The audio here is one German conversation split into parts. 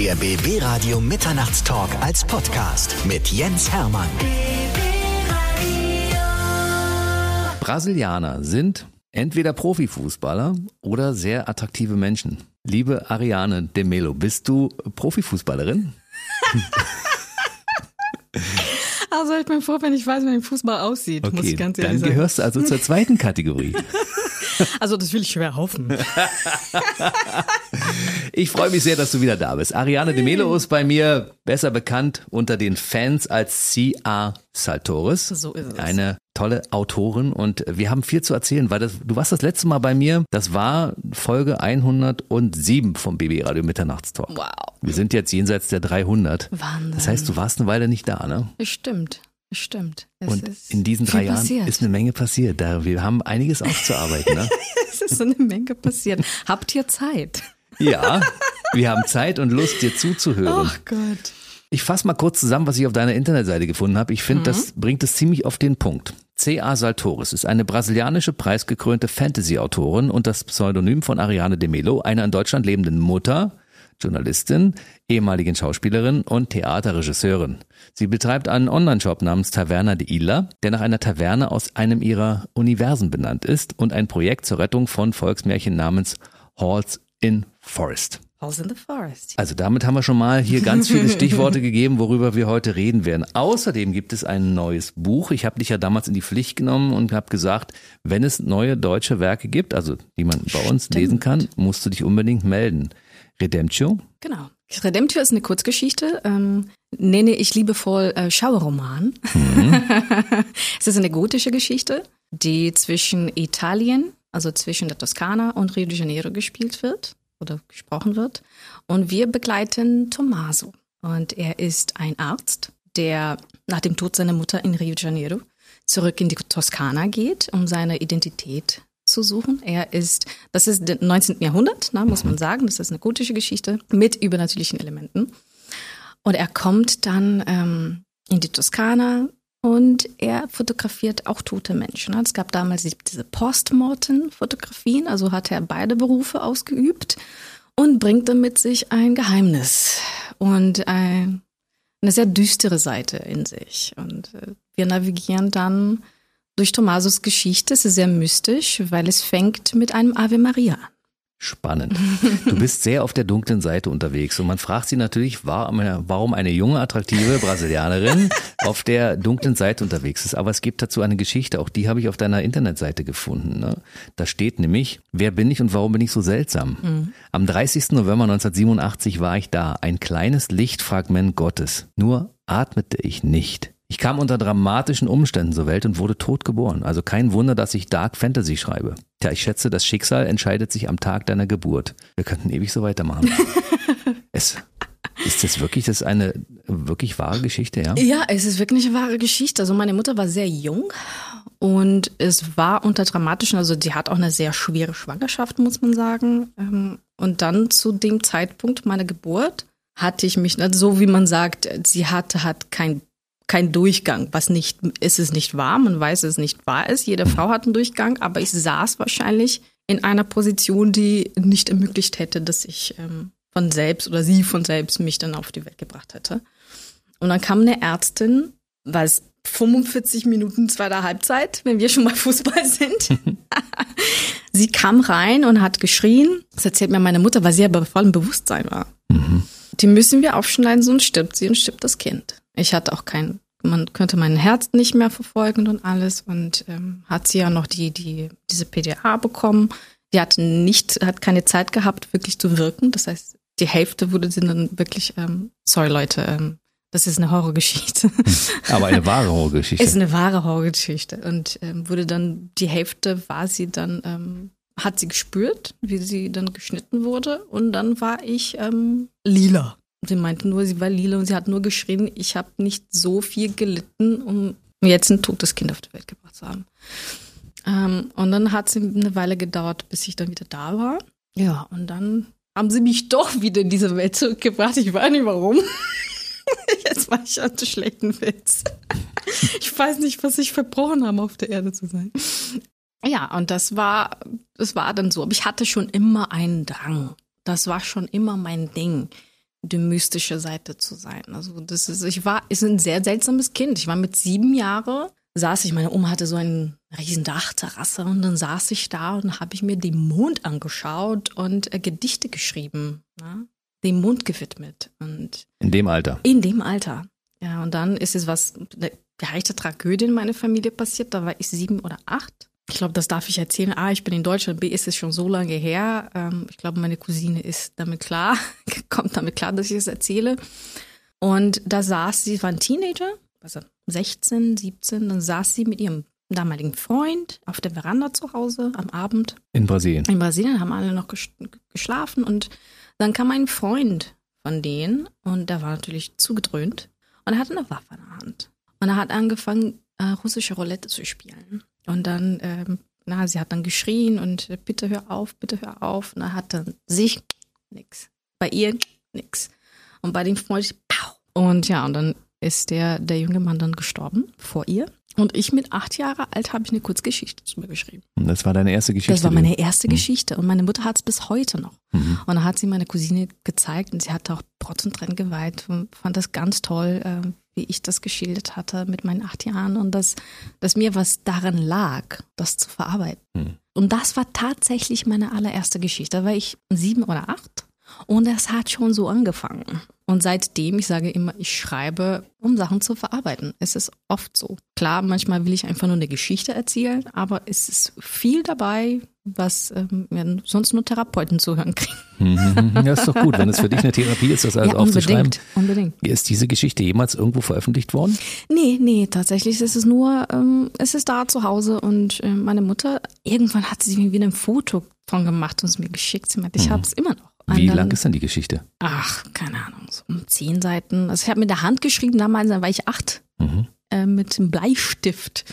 Der BB Radio Mitternachtstalk als Podcast mit Jens Hermann. Brasilianer sind entweder Profifußballer oder sehr attraktive Menschen. Liebe Ariane de Melo, bist du Profifußballerin? Also ich bin froh, wenn ich weiß, wie ein Fußball aussieht, muss Okay, ich ganz dann ehrlich sagen. gehörst du also zur zweiten Kategorie. Also das will ich schwer hoffen. Ich freue mich sehr, dass du wieder da bist. Ariane de Melo ist bei mir besser bekannt unter den Fans als C.A. Saltores. So ist es. Eine tolle Autorin und wir haben viel zu erzählen, weil das, du warst das letzte Mal bei mir, das war Folge 107 vom BB Radio Mitternachtstalk. Wow. Wir sind jetzt jenseits der 300. Wahnsinn. Das heißt, du warst eine Weile nicht da, ne? Stimmt. Stimmt. Es Und ist in diesen drei Jahren passiert. ist eine Menge passiert. Da, wir haben einiges aufzuarbeiten, ne? es ist eine Menge passiert. Habt ihr Zeit? Ja, wir haben Zeit und Lust, dir zuzuhören. Ach Gott. Ich fasse mal kurz zusammen, was ich auf deiner Internetseite gefunden habe. Ich finde, das bringt es ziemlich auf den Punkt. C.A. Saltores ist eine brasilianische preisgekrönte Fantasy-Autorin und das Pseudonym von Ariane de Melo, einer in Deutschland lebenden Mutter, Journalistin, ehemaligen Schauspielerin und Theaterregisseurin. Sie betreibt einen Online-Shop namens Taverna de Illa, der nach einer Taverne aus einem ihrer Universen benannt ist und ein Projekt zur Rettung von Volksmärchen namens Halls in Forest. House in the Forest. Also damit haben wir schon mal hier ganz viele Stichworte gegeben, worüber wir heute reden werden. Außerdem gibt es ein neues Buch. Ich habe dich ja damals in die Pflicht genommen und habe gesagt, wenn es neue deutsche Werke gibt, also die man bei uns lesen kann, musst du dich unbedingt melden. Redemptio, Genau. Redemptio ist eine Kurzgeschichte, ähm, nenne ich liebevoll äh, Schauerroman. es ist eine gotische Geschichte, die zwischen Italien, also zwischen der Toskana und Rio de Janeiro gespielt wird oder gesprochen wird. Und wir begleiten Tommaso. Und er ist ein Arzt, der nach dem Tod seiner Mutter in Rio de Janeiro zurück in die Toskana geht, um seine Identität zu suchen. Er ist, das ist der 19. Jahrhundert, na, muss man sagen, das ist eine gotische Geschichte mit übernatürlichen Elementen. Und er kommt dann ähm, in die Toskana und er fotografiert auch tote Menschen. Es gab damals diese Postmortem-Fotografien, also hat er beide Berufe ausgeübt und bringt dann mit sich ein Geheimnis und ein, eine sehr düstere Seite in sich. Und äh, wir navigieren dann durch Tommasos Geschichte. Es ist sehr mystisch, weil es fängt mit einem Ave Maria an. spannend. Du bist sehr auf der dunklen Seite unterwegs und man fragt sich natürlich, warum eine junge, attraktive Brasilianerin auf der dunklen Seite unterwegs ist. Aber es gibt dazu eine Geschichte, auch die habe ich auf deiner Internetseite gefunden. Ne? Da steht nämlich, wer bin ich und warum bin ich so seltsam? Am 30. November 1987 war ich da, ein kleines Lichtfragment Gottes. Nur atmete ich nicht. Ich kam unter dramatischen Umständen zur Welt und wurde tot geboren. Also kein Wunder, dass ich Dark Fantasy schreibe. Tja, ich schätze, das Schicksal entscheidet sich am Tag deiner Geburt. Wir könnten ewig so weitermachen. es, ist das wirklich, das ist eine wirklich wahre Geschichte, ja? Ja, es ist wirklich eine wahre Geschichte. Also meine Mutter war sehr jung und es war unter dramatischen, also die hat auch eine sehr schwere Schwangerschaft, muss man sagen. Ähm, Und dann zu dem Zeitpunkt meiner Geburt hatte ich mich, also so wie man sagt, sie hatte hat kein kein Durchgang, was nicht ist es nicht wahr, man weiß es nicht wahr ist. Jede Frau hat einen Durchgang, aber ich saß wahrscheinlich in einer Position, die nicht ermöglicht hätte, dass ich ähm, von selbst oder sie von selbst mich dann auf die Welt gebracht hätte. Und dann kam eine Ärztin, weil es 45 Minuten zweiter Halbzeit, wenn wir schon mal Fußball sind. sie kam rein und hat geschrien. Das erzählt mir meine Mutter, weil sie aber voll im Bewusstsein war. Die müssen wir aufschneiden, sonst stirbt sie und stirbt das Kind. Ich hatte auch kein, man könnte mein Herz nicht mehr verfolgen und alles und ähm, hat sie ja noch die, die, diese PDA bekommen. Die hat nicht, hat keine Zeit gehabt, wirklich zu wirken. Das heißt, die Hälfte wurde sie dann wirklich, ähm, sorry Leute, ähm, das ist eine Horrorgeschichte. Aber eine wahre Horrorgeschichte. Ist eine wahre Horrorgeschichte. Und ähm, wurde dann, die Hälfte war sie dann, ähm, hat sie gespürt, wie sie dann geschnitten wurde. Und dann war ich ähm, lila. Sie meinte nur, sie war lila und sie hat nur geschrien, ich habe nicht so viel gelitten, um jetzt ein totes Kind auf die Welt gebracht zu haben. Ähm, und dann hat es eine Weile gedauert, bis ich dann wieder da war. Ja, und dann haben sie mich doch wieder in diese Welt zurückgebracht. Ich weiß nicht warum. Jetzt war ich an zu schlechten Witz. Ich weiß nicht, was ich verbrochen habe, auf der Erde zu sein. Ja, und das war, das war dann so. Aber ich hatte schon immer einen Drang. Das war schon immer mein Ding. Die mystische Seite zu sein. Also das ist, ich war, ist ein sehr seltsames Kind. Ich war mit sieben Jahren, saß ich, meine Oma hatte so ein riesen Dachterrasse und dann saß ich da und habe ich mir den Mond angeschaut und äh, Gedichte geschrieben, ne? dem Mond gewidmet und In dem Alter. in dem Alter. Ja, und dann ist es was, eine gerechte Tragödie in meiner Familie passiert. Da war ich sieben oder acht. Ich glaube, das darf ich erzählen. A, ich bin in Deutschland. B, ist es schon so lange her. Ähm, ich glaube, meine Cousine ist damit klar, kommt damit klar, dass ich es erzähle. Und da saß sie, war ein Teenager, also 16, 17, dann saß sie mit ihrem damaligen Freund auf der Veranda zu Hause am Abend In Brasilien. in Brasilien haben alle noch ges- geschlafen und dann kam ein Freund von denen und der war natürlich zugedröhnt und er hatte eine Waffe in der Hand. Und er hat angefangen, äh, russische Roulette zu spielen. Und dann, ähm, na, sie hat dann geschrien und äh, bitte hör auf, bitte hör auf. Und er hat dann sich nix. Bei ihr nix. Und bei dem Freund, pow. Und ja, und dann ist der, der junge Mann dann gestorben vor ihr. Und ich mit acht Jahre alt habe ich eine Kurzgeschichte zu mir geschrieben. Und Das war deine erste Geschichte. Das war meine erste Geschichte und meine Mutter hat es bis heute noch. Mhm. Und dann hat sie meine Cousine gezeigt und sie hat auch Protz und Tränen geweint und fand das ganz toll, äh, wie ich das geschildert hatte mit meinen acht Jahren und dass, dass mir was daran lag, das zu verarbeiten. Mhm. Und das war tatsächlich meine allererste Geschichte. Da war ich sieben oder acht und das hat schon so angefangen. Und seitdem, ich sage immer, ich schreibe, um Sachen zu verarbeiten. Es ist oft so. Klar, manchmal will ich einfach nur eine Geschichte erzählen, aber es ist viel dabei, was ähm, sonst nur Therapeuten zuhören kriegen. Mhm. Ja, ist doch gut. Wenn es für dich eine Therapie ist, das also ja, aufzuschreiben. unbedingt, unbedingt. Ist diese Geschichte jemals irgendwo veröffentlicht worden? Nee, nee, tatsächlich ist es nur, ähm, es ist da zu Hause und äh, meine Mutter, irgendwann hat sie mir wieder ein Foto von gemacht und es mir geschickt. Sie meinte, ich habe es immer noch. Wie dann- lang ist denn die Geschichte? Ach, keine Ahnung, so um zehn Seiten. Also ich habe mit der Hand geschrieben, damals da war ich acht, Mhm. äh, mit einem Bleistift.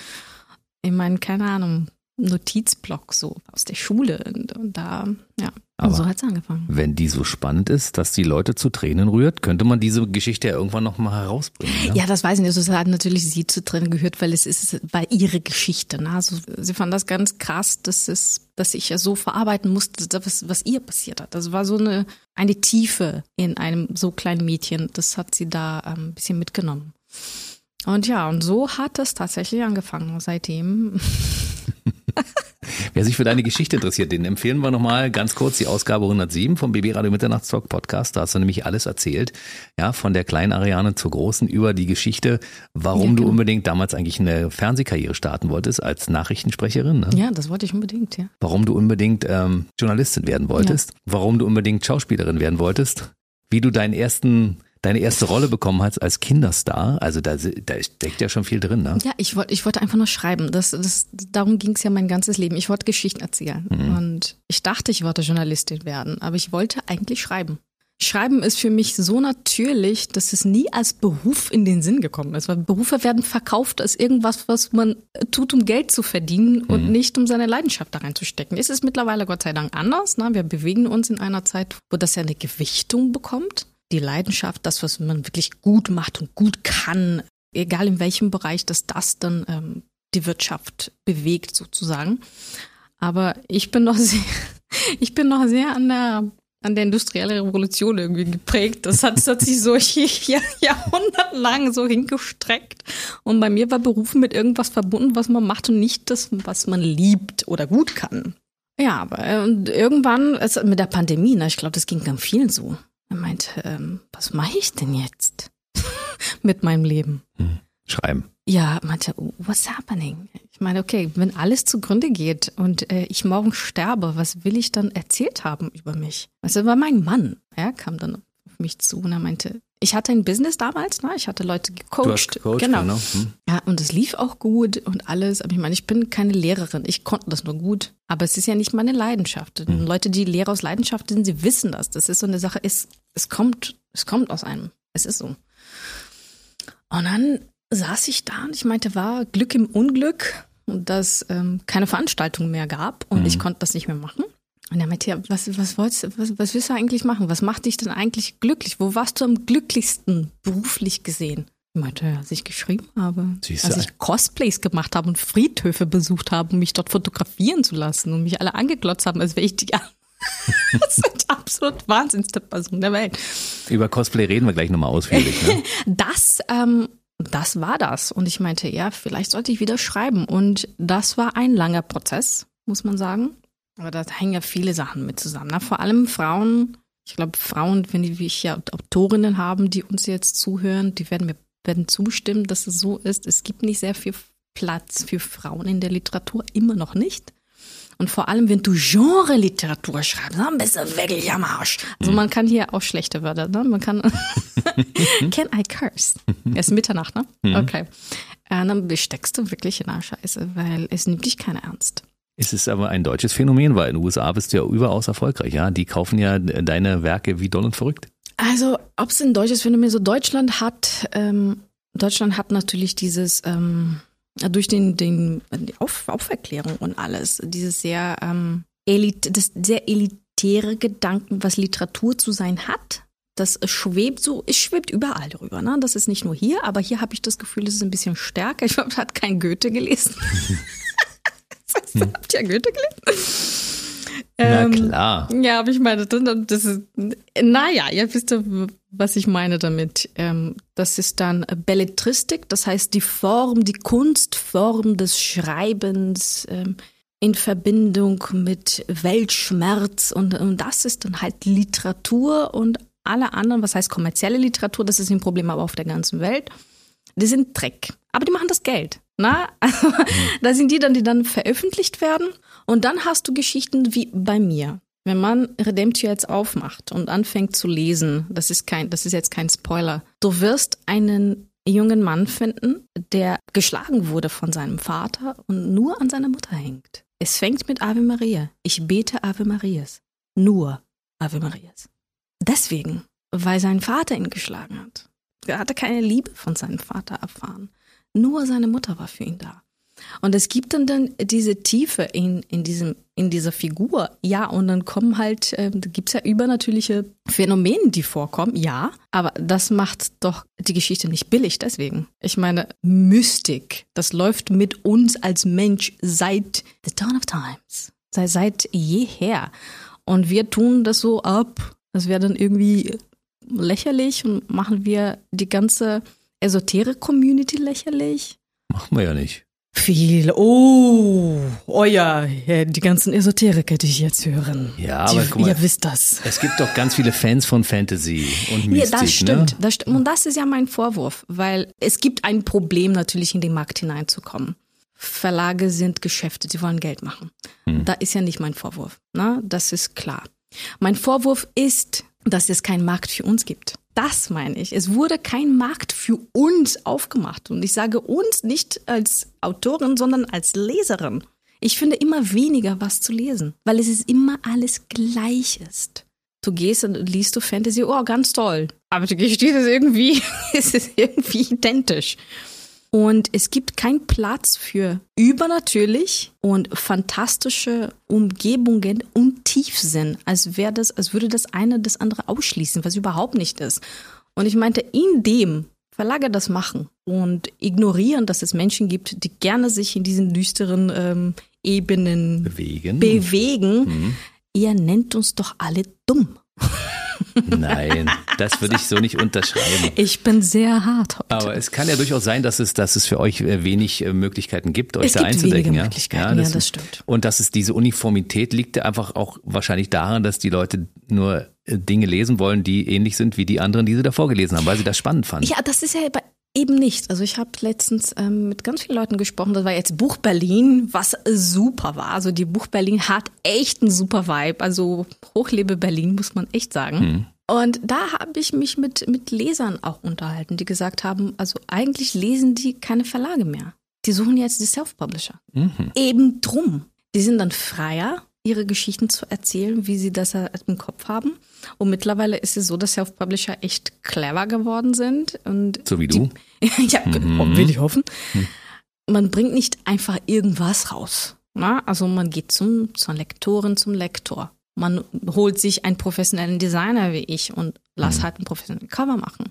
Ich meine, keine Ahnung, Notizblock so aus der Schule. Und, und da, ja, Aber- und so hat's angefangen. Wenn die so spannend ist, dass die Leute zu Tränen rührt, könnte man diese Geschichte ja irgendwann noch mal herausbringen. Ne? Ja, das weiß ich nicht. Also, es hat natürlich sie zu drin gehört, weil es ist, war ihre Geschichte. Ne? Also, sie fand das ganz krass, dass es, dass ich ja so verarbeiten musste, was, was ihr passiert hat. Das war so eine, eine Tiefe in einem so kleinen Mädchen. Das hat sie da ähm, ein bisschen mitgenommen. Und ja, und so hat das tatsächlich angefangen. Seitdem, Wer sich für deine Geschichte interessiert, den empfehlen wir nochmal ganz kurz die Ausgabe 107 vom BB Radio Mitternachtstalk Podcast. Da hast du nämlich alles erzählt. Ja, von der kleinen Ariane zur großen über die Geschichte, warum Ja, du genau. unbedingt damals eigentlich eine Fernsehkarriere starten wolltest als Nachrichtensprecherin. Ne? ja, das wollte ich unbedingt, ja. Warum du unbedingt ähm, Journalistin werden wolltest. Warum du unbedingt Schauspielerin werden wolltest. Wie du deinen ersten, deine erste Rolle bekommen hast als Kinderstar. Also da, da steckt ja schon viel drin, ne? Ja, ich wollte, ich wollte einfach nur schreiben. Das, das, darum ging es ja mein ganzes Leben. Ich wollte Geschichten erzählen. Und ich dachte, ich wollte Journalistin werden, aber ich wollte eigentlich schreiben. Schreiben ist für mich so natürlich, dass es nie als Beruf in den Sinn gekommen ist. Weil Berufe werden verkauft als irgendwas, was man tut, um Geld zu verdienen und nicht um seine Leidenschaft da reinzustecken. Es ist mittlerweile Gott sei Dank anders. Ne? Wir bewegen uns in einer Zeit, wo das ja eine Gewichtung bekommt. Die Leidenschaft, das, was man wirklich gut macht und gut kann, egal in welchem Bereich, dass das dann ähm, die Wirtschaft bewegt sozusagen. Aber ich bin noch sehr, ich bin noch sehr an der an der industriellen Revolution irgendwie geprägt. Das hat, das hat sich so Jahr, jahrhundertelang so hingestreckt. Und bei mir war Berufen mit irgendwas verbunden, was man macht und nicht das, was man liebt oder gut kann. Ja, aber äh, irgendwann, es, mit der Pandemie, ne, ich glaube, das ging ganz vielen so. Er meinte, ähm, was mache ich denn jetzt mit meinem Leben? Schreiben. Ja, meinte, what's happening? Ich meine, okay, wenn alles zugrunde geht und äh, ich morgen sterbe, was will ich dann erzählt haben über mich? Also war mein Mann, er kam dann auf mich zu und er meinte, ich hatte ein Business damals, ne? ich hatte Leute gecoacht. Gecoacht, genau. genau. Hm. Ja, und es lief auch gut und alles. Aber ich meine, ich bin keine Lehrerin. Ich konnte das nur gut. Aber es ist ja nicht meine Leidenschaft. Und Leute, die Lehrer aus Leidenschaft sind, sie wissen das. Das ist so eine Sache, es, es kommt, es kommt aus einem. Es ist so. Und dann saß ich da und ich meinte, war Glück im Unglück, dass ähm, keine Veranstaltung mehr gab und ich konnte das nicht mehr machen. Und er meinte, ja, was, was, wolltest, was, was willst du eigentlich machen? Was macht dich denn eigentlich glücklich? Wo warst du am glücklichsten beruflich gesehen? Ich meinte, ja, als ich geschrieben habe, Siehste. als ich Cosplays gemacht habe und Friedhöfe besucht habe, um mich dort fotografieren zu lassen und mich alle angeglotzt haben, als wäre ich die das sind absolut wahnsinnigste Person der Welt. Über Cosplay reden wir gleich nochmal ausführlich. Ne? Das, ähm, das war das. Und ich meinte, ja, vielleicht sollte ich wieder schreiben. Und das war ein langer Prozess, muss man sagen. Aber da hängen ja viele Sachen mit zusammen. Na, vor allem Frauen. Ich glaube, Frauen, wenn die, wie ich ja Autorinnen haben, die uns jetzt zuhören, die werden mir werden zustimmen, dass es so ist. Es gibt nicht sehr viel Platz für Frauen in der Literatur, immer noch nicht. Und vor allem, wenn du Genre-Literatur schreibst, dann bist du wirklich am Arsch. Also man kann hier auch schlechte Wörter, ne? Man kann. Can I curse? Es ist Mitternacht, ne? Okay. Äh, dann steckst du wirklich in der Scheiße, weil es nimmt dich keiner ernst. Es ist aber ein deutsches Phänomen, weil in den USA bist du ja überaus erfolgreich, ja. Die kaufen ja deine Werke wie doll und verrückt. Also, ob es ein deutsches Phänomen so Deutschland hat, ähm, Deutschland hat natürlich dieses ähm, durch den, den die Auf, Auferklärung und alles, dieses sehr ähm, elit, das sehr elitäre Gedanken, was Literatur zu sein hat. Das schwebt so, es schwebt überall drüber. Ne? Das ist nicht nur hier, aber hier habe ich das Gefühl, es ist ein bisschen stärker. Ich glaube, hat kein Goethe gelesen. das heißt, habt ihr Goethe gelesen? Na ähm, klar. Ja, aber ich meine, das ist, naja, ihr wisst ja, was ich meine damit. Ähm, das ist dann Belletristik, das heißt die Form, die Kunstform des Schreibens ähm, in Verbindung mit Weltschmerz und, und das ist dann halt Literatur und alle anderen, was heißt kommerzielle Literatur, das ist ein Problem aber auf der ganzen Welt, die sind Dreck. Aber die machen das Geld. Na, also, da sind die dann, die dann veröffentlicht werden. Und dann hast du Geschichten wie bei mir. Wenn man Redemption jetzt aufmacht und anfängt zu lesen, das ist kein, das ist jetzt kein Spoiler. Du wirst einen jungen Mann finden, der geschlagen wurde von seinem Vater und nur an seiner Mutter hängt. Es fängt mit Ave Maria. Ich bete Ave Marias. Nur Ave Marias. Deswegen, weil sein Vater ihn geschlagen hat. Er hatte keine Liebe von seinem Vater erfahren. Nur seine Mutter war für ihn da. Und es gibt dann, dann diese Tiefe in, in, diesem, in dieser Figur. Ja, und dann kommen halt, äh, da gibt es ja übernatürliche Phänomene, die vorkommen, ja. Aber das macht doch die Geschichte nicht billig deswegen. Ich meine, Mystik, das läuft mit uns als Mensch seit the dawn of times. Seit, seit jeher. Und wir tun das so ab. Das wäre dann irgendwie lächerlich und machen wir die ganze Esoterik-Community lächerlich? Machen wir ja nicht. Viel. Oh, oh ja, die ganzen Esoteriker, die ich jetzt hören. Ja, aber die, guck mal, ihr wisst das. Es gibt doch ganz viele Fans von Fantasy und Mystik. Ja, das stimmt, ne? das stimmt. Und das ist ja mein Vorwurf, weil es gibt ein Problem natürlich in den Markt hineinzukommen. Verlage sind Geschäfte, sie wollen Geld machen. Hm. Da ist ja nicht mein Vorwurf. Ne? Das ist klar. Mein Vorwurf ist, dass es keinen Markt für uns gibt. Das meine ich. Es wurde kein Markt für uns aufgemacht. Und ich sage uns nicht als Autorin, sondern als Leserin. Ich finde immer weniger was zu lesen, weil es ist immer alles gleich ist. Du gehst und liest du Fantasy, oh, ganz toll. Aber die Geschichte ist irgendwie, es ist irgendwie identisch. Und es gibt keinen Platz für übernatürlich und fantastische Umgebungen und Tiefsinn, als wäre das, als würde das eine das andere ausschließen, was überhaupt nicht ist. Und ich meinte, in dem Verlage das machen und ignorieren, dass es Menschen gibt, die gerne sich in diesen düsteren ähm, Ebenen bewegen. bewegen. Mhm. Ihr nennt uns doch alle dumm. Nein, das würde ich so nicht unterschreiben. Ich bin sehr hart heute. Aber es kann ja durchaus sein, dass es, dass es für euch äh, wenig äh, Möglichkeiten gibt, euch es da gibt einzudecken. Wenige Ja? Möglichkeiten, ja, das, ja, das stimmt. Und dass es diese Uniformität liegt einfach auch wahrscheinlich daran, dass die Leute nur äh, Dinge lesen wollen, die ähnlich sind wie die anderen, die sie davor gelesen haben, weil sie das spannend fanden. Ja, das ist ja bei Eben nicht. Also ich habe letztens ähm, mit ganz vielen Leuten gesprochen. Das war jetzt Buch Berlin, was super war. Also die Buch Berlin hat echt einen super Vibe. Also hochlebe Berlin, muss man echt sagen. Hm. Und da habe ich mich mit, mit Lesern auch unterhalten, die gesagt haben, also eigentlich lesen die keine Verlage mehr. Die suchen jetzt die Self-Publisher. Mhm. Eben drum. Die sind dann freier, ihre Geschichten zu erzählen, wie sie das halt im Kopf haben. Und mittlerweile ist es so, dass Self-Publisher echt clever geworden sind. Und So wie du? Die, ja, Mhm. will ich hoffen. Man bringt nicht einfach irgendwas raus. Na? Also man geht zum, zur Lektorin, zum Lektor. Man holt sich einen professionellen Designer wie ich und lass halt einen professionellen Cover machen.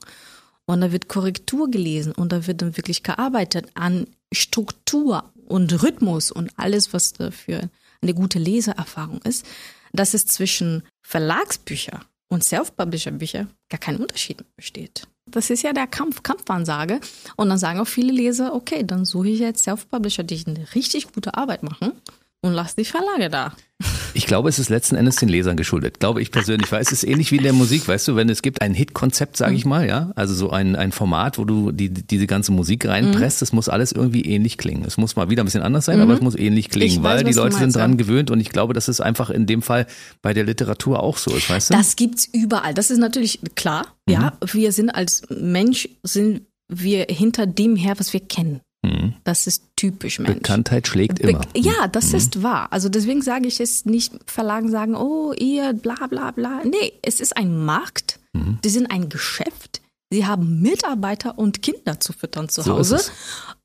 Und da wird Korrektur gelesen und da wird dann wirklich gearbeitet an Struktur und Rhythmus und alles, was dafür eine gute Leseerfahrung ist. dass es zwischen Verlagsbücher und Self-Publisher-Bücher gar kein Unterschied besteht. Das ist ja der Kampf, Kampfansage. Und dann sagen auch viele Leser, okay, dann suche ich jetzt Self-Publisher, die eine richtig gute Arbeit machen und lass die Verlage da. Ich glaube, es ist letzten Endes den Lesern geschuldet. Glaube ich persönlich, weil es ist ähnlich wie in der Musik, weißt du, wenn es gibt ein Hit-Konzept, sage ich mal, ja, also so ein, ein Format, wo du die, diese ganze Musik reinpresst, es muss alles irgendwie ähnlich klingen. Es muss mal wieder ein bisschen anders sein, aber es muss ähnlich klingen, Ich weil weiß, die Leute sind meinst, dran ja. gewöhnt und ich glaube, dass es einfach in dem Fall bei der Literatur auch so ist, weißt du? Das gibt's überall. Das ist natürlich klar. Ja, wir sind als Mensch, sind wir hinter dem her, was wir kennen. Das ist typisch Mensch. Bekanntheit schlägt Be immer. Ja, das ist wahr. Also deswegen sage ich es nicht, Verlagen sagen, oh, ihr, bla bla bla. Nee, es ist ein Markt, die sind ein Geschäft, sie haben Mitarbeiter und Kinder zu füttern zu So ist Hause.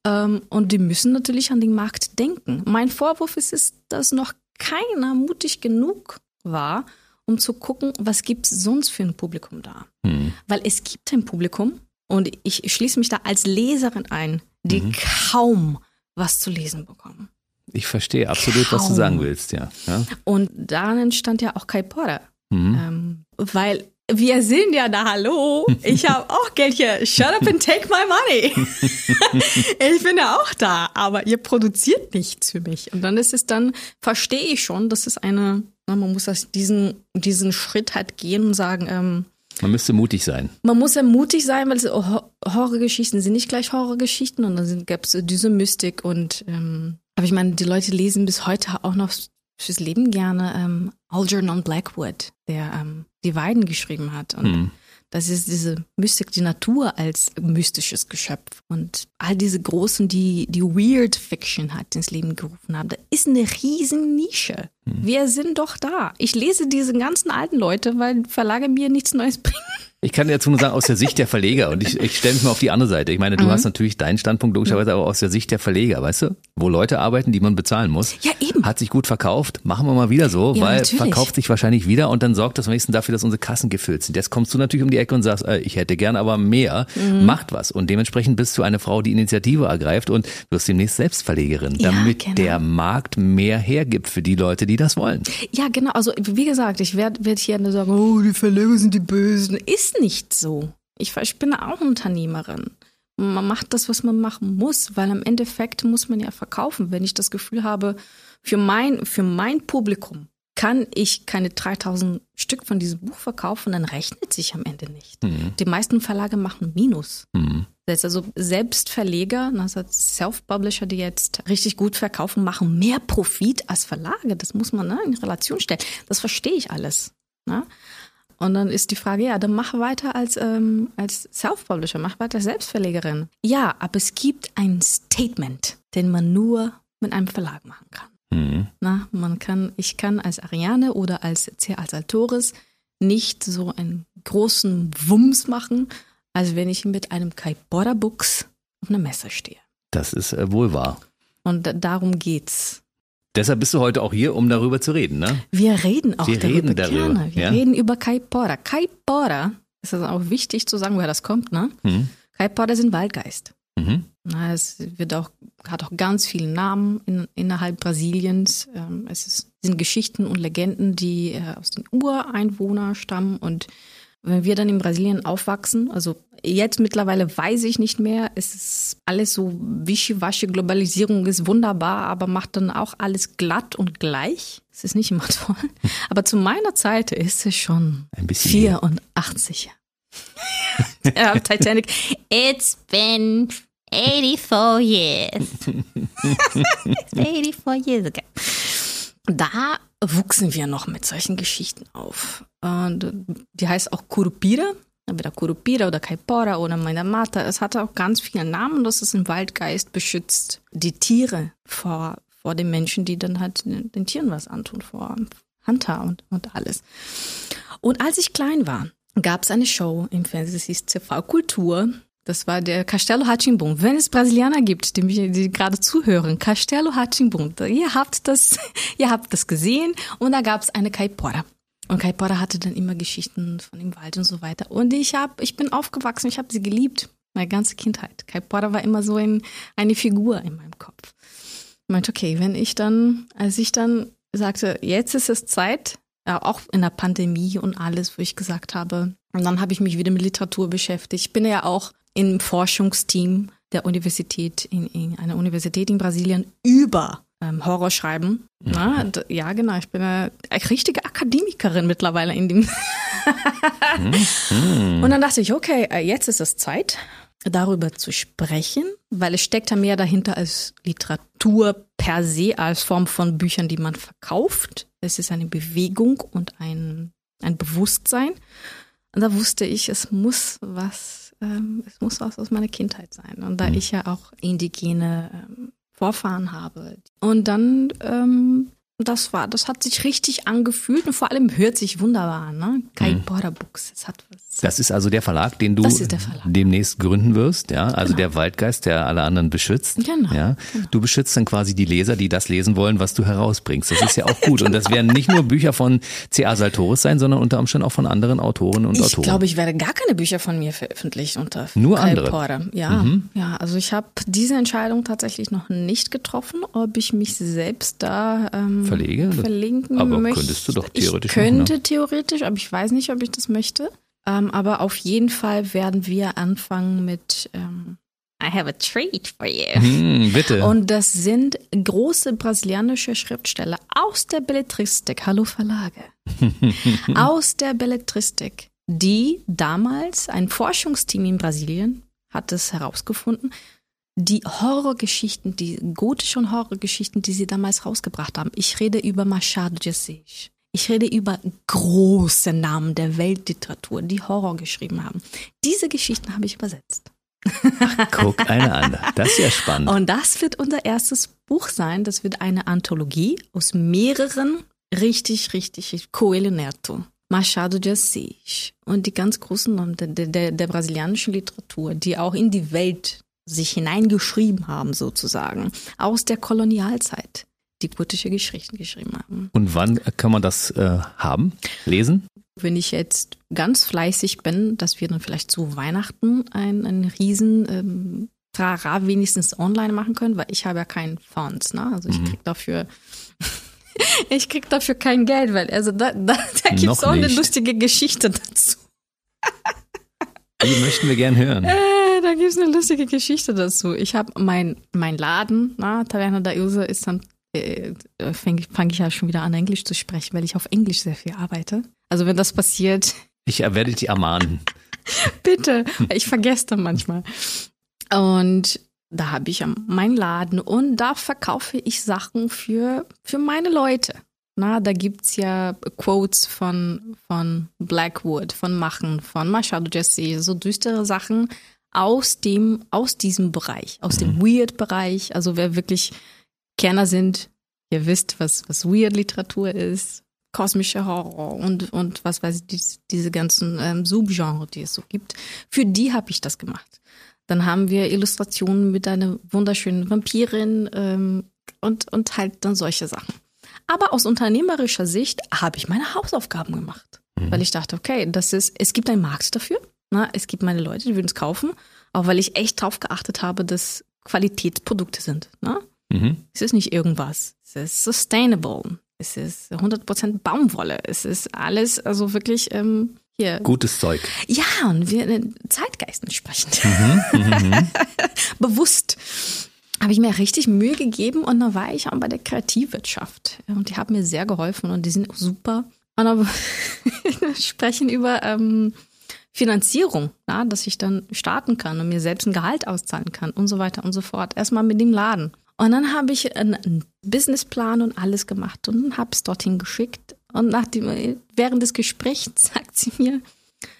Ähm, und die müssen natürlich an den Markt denken. Mein Vorwurf ist, es, dass noch keiner mutig genug war, um zu gucken, was gibt es sonst für ein Publikum da. Hm. Weil es gibt ein Publikum und ich schließe mich da als Leserin ein, die Mhm. kaum was zu lesen bekommen. Ich verstehe absolut, was du Kaum. sagen willst, ja. ja. Und daran entstand ja auch Kai Porter. Mhm. Ähm, weil wir sind ja da, hallo, ich habe auch Geld hier, shut up and take my money. ich bin ja auch da, aber ihr produziert nichts für mich. Und dann ist es dann, verstehe ich schon, dass es eine, man muss das, diesen, diesen Schritt halt gehen und sagen, ähm, Man müsste mutig sein. man muss ja mutig sein, weil es Hor- Horrorgeschichten sind nicht gleich Horrorgeschichten und dann gab es diese Mystik und ähm, aber ich meine, die Leute lesen bis heute auch noch fürs Leben gerne ähm, Algernon Blackwood, der ähm, die Weiden geschrieben hat und Hm. Das ist diese Mystik, die Natur als mystisches Geschöpf und all diese großen, die die Weird Fiction hat ins Leben gerufen haben. Da ist eine riesen Nische. Wir sind doch da. Ich lese diese ganzen alten Leute, weil Verlage mir nichts Neues bringen. Ich kann dazu nur sagen, aus der Sicht der Verleger, und ich, ich stelle mich mal auf die andere Seite. Ich meine, Mhm. du hast natürlich deinen Standpunkt logischerweise, aber aus der Sicht der Verleger, weißt du, wo Leute arbeiten, die man bezahlen muss. Ja, eben. Hat sich gut verkauft, machen wir mal wieder so, Ja, weil natürlich. verkauft sich wahrscheinlich wieder und dann sorgt das am nächsten dafür, dass unsere Kassen gefüllt sind. Jetzt kommst du natürlich um die Ecke und sagst, äh, ich hätte gern aber mehr, Mhm. macht was. Und dementsprechend bist du eine Frau, die Initiative ergreift und wirst demnächst Selbstverlegerin, Ja, damit genau. der Markt mehr hergibt für die Leute, die das wollen. Ja, genau. Also wie gesagt, ich werde werd hier nur sagen, oh, die Verleger sind die Bösen. Ist nicht so. Ich, ich bin auch Unternehmerin. Man macht das, was man machen muss, weil am Endeffekt muss man ja verkaufen. Wenn ich das Gefühl habe, für mein, für mein Publikum kann ich keine 3000 Stück von diesem Buch verkaufen, dann rechnet sich am Ende nicht. Die meisten Verlage machen Minus. Mhm. Das heißt also selbst Verleger, also Self-Publisher, die jetzt richtig gut verkaufen, machen mehr Profit als Verlage. Das muss man ne, in Relation stellen. Das verstehe ich alles. Ne? Und dann ist die Frage, ja, dann mach weiter als, ähm, als Self-Publisher, mach weiter als Selbstverlegerin. Ja, aber es gibt ein Statement, den man nur mit einem Verlag machen kann. Mhm. Na, man kann, ich kann als Ariane oder als C als Altoris nicht so einen großen Wumms machen, als wenn ich mit einem Kai Border Books auf einer Messe stehe. Das ist äh, wohl wahr. Und da- darum geht's. Deshalb bist du heute auch hier, um darüber zu reden, ne? Wir reden auch Wir darüber, reden darüber, gerne. Wir ja. reden über Kai Porter. Kai Porter, ist das auch wichtig zu sagen, woher das kommt, ne? Mhm. Kai Porter sind Waldgeist. Mhm. Na, es wird auch, hat auch ganz viele Namen in, innerhalb Brasiliens. Ähm, es ist, sind Geschichten und Legenden, die äh, aus den Ureinwohnern stammen. Und wenn wir dann in Brasilien aufwachsen, also jetzt mittlerweile weiß ich nicht mehr, es ist alles so wischiwaschi, Globalisierung ist wunderbar, aber macht dann auch alles glatt und gleich. Es ist nicht immer toll. Aber zu meiner Zeit ist es schon Ein bisschen mehr. 84. ja, Titanic. It's been 84 years. It's 84 years ago. Da wuchsen wir noch mit solchen Geschichten auf. Und die heißt auch Curupira. Entweder Curupira oder Caipora oder Mainamata. Es hatte auch ganz viele Namen. Das ist ein Waldgeist, beschützt die Tiere vor, vor den Menschen, die dann halt den, den Tieren was antun, vor Hunter und, und alles. Und als ich klein war, gab es eine Show im Fernsehen, das hieß TV Kultur. Das war der Castelo Ratimbun. Wenn es Brasilianer gibt, die, mich, die gerade zuhören, Castelo Ratimbun, ihr habt das, ihr habt das gesehen und da gab es eine Caipora. Und Caipora hatte dann immer Geschichten von dem Wald und so weiter. Und ich hab, ich bin aufgewachsen, ich habe sie geliebt, meine ganze Kindheit. Caipora war immer so ein, eine Figur in meinem Kopf. Ich meinte, okay, wenn ich dann, als ich dann sagte, jetzt ist es Zeit, auch in der Pandemie und alles, wo ich gesagt habe. Und dann habe ich mich wieder mit Literatur beschäftigt. Ich bin ja auch im Forschungsteam der Universität in, in einer Universität in Brasilien über ähm, Horror schreiben. Mhm. Na, ja, genau. Ich bin eine, eine richtige Akademikerin mittlerweile in dem. mhm. Und dann dachte ich, okay, äh, jetzt ist es Zeit, darüber zu sprechen, weil es steckt ja mehr dahinter als Literatur per se, als Form von Büchern, die man verkauft. Es ist eine Bewegung und ein, ein Bewusstsein. Und da wusste ich, es muss was, ähm, es muss was aus meiner Kindheit sein. Und da mhm. ich ja auch indigene ähm, Vorfahren habe. Und dann ähm, das war, das hat sich richtig angefühlt und vor allem hört sich wunderbar an, ne? Kai mhm. Border Books. Das, hat was. das ist also der Verlag, den du Verlag. demnächst gründen wirst, ja? Also genau. der Waldgeist, der alle anderen beschützt. Genau. Ja? Genau. Du beschützt dann quasi die Leser, die das lesen wollen, was du herausbringst. Das ist ja auch gut. genau. Und das werden nicht nur Bücher von C.A. Saltoris sein, sondern unter Umständen auch von anderen Autoren und ich Autoren. Ich glaube, ich werde gar keine Bücher von mir veröffentlichen unter nur Kai andere. Porter. Ja, mhm. ja. Also ich habe diese Entscheidung tatsächlich noch nicht getroffen, ob ich mich selbst da ähm, verlege. verlinken aber möchte. könntest du doch theoretisch Ich könnte machen, ne? theoretisch, aber ich weiß nicht, ob ich das möchte. Ähm, aber auf jeden Fall werden wir anfangen mit ähm, I have a treat for you. Hm, bitte. Und das sind große brasilianische Schriftsteller aus der Belletristik. Hallo Verlage. aus der Belletristik, die damals ein Forschungsteam in Brasilien hat es herausgefunden, die Horrorgeschichten, die gotischen Horrorgeschichten, die sie damals rausgebracht haben. Ich rede über Machado de Assis. Ich rede über große Namen der Weltliteratur, die Horror geschrieben haben. Diese Geschichten habe ich übersetzt. Ach, guck eine an. Das ist ja spannend. Und das wird unser erstes Buch sein. Das wird eine Anthologie aus mehreren richtig, richtig Coelho Neto. Machado de Assis und die ganz großen Namen der, der, der brasilianischen Literatur, die auch in die Welt sich hineingeschrieben haben, sozusagen, aus der Kolonialzeit, die gotische Geschichten geschrieben haben. Und wann kann man das äh, haben, lesen? Wenn ich jetzt ganz fleißig bin, dass wir dann vielleicht zu Weihnachten ein, ein riesen ähm, Trara wenigstens online machen können, weil ich habe ja keinen Fonds, ne? Also ich mhm. krieg dafür ich krieg dafür kein Geld, weil also da, da, da gibt es auch eine lustige Geschichte dazu. Die möchten wir gern hören. Äh, da gibt es eine lustige Geschichte dazu. Ich habe mein, mein Laden, na, Taverna da Ilse, ist dann, äh, fange fang ich ja schon wieder an, Englisch zu sprechen, weil ich auf Englisch sehr viel arbeite. Also wenn das passiert. Ich werde dich ermahnen. Bitte, ich vergesse dann manchmal. Und da habe ich meinen Laden und da verkaufe ich Sachen für, für meine Leute. Na, da gibt's ja Quotes von, von Blackwood, von Machen, von Machado Jesse, so düstere Sachen, aus dem, aus diesem Bereich, aus dem mhm. Weird-Bereich. Also wer wirklich Kerner sind, ihr wisst, was, was Weird-Literatur ist, kosmischer Horror und, und was weiß ich, die, diese ganzen ähm, Subgenre, die es so gibt. Für die habe ich das gemacht. Dann haben wir Illustrationen mit einer wunderschönen Vampirin ähm, und, und halt dann solche Sachen. Aber aus unternehmerischer Sicht habe ich meine Hausaufgaben gemacht. Mhm. Weil ich dachte, okay, das ist, es gibt einen Markt dafür. Na, es gibt meine Leute, die würden es kaufen, auch weil ich echt drauf geachtet habe, dass Qualitätsprodukte sind. Na? Mhm. Es ist nicht irgendwas. Es ist sustainable. Es ist 100% Baumwolle. Es ist alles, also wirklich ähm, hier. Gutes Zeug. Ja, und wir äh, Zeitgeist entsprechend. Mhm, mhm, mhm. Bewusst habe ich mir richtig Mühe gegeben und dann war ich auch bei der Kreativwirtschaft. Und die haben mir sehr geholfen und die sind auch super. Und aber sprechen über ähm, Finanzierung, ja, dass ich dann starten kann und mir selbst ein Gehalt auszahlen kann und so weiter und so fort. Erstmal mit dem Laden. Und dann habe ich einen Businessplan und alles gemacht und habe es dorthin geschickt. Und nach dem, während des Gesprächs sagt sie mir,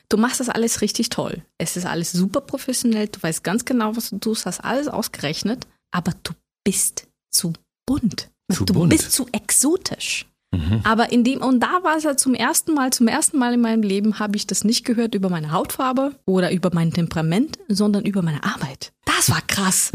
du machst das alles richtig toll. Es ist alles super professionell, du weißt ganz genau, was du tust, hast alles ausgerechnet, aber du bist zu bunt. Zu du bunt. bist zu exotisch. Mhm. Aber in dem, und da war es ja zum ersten Mal, zum ersten Mal in meinem Leben habe ich das nicht gehört über meine Hautfarbe oder über mein Temperament, sondern über meine Arbeit. Das war krass.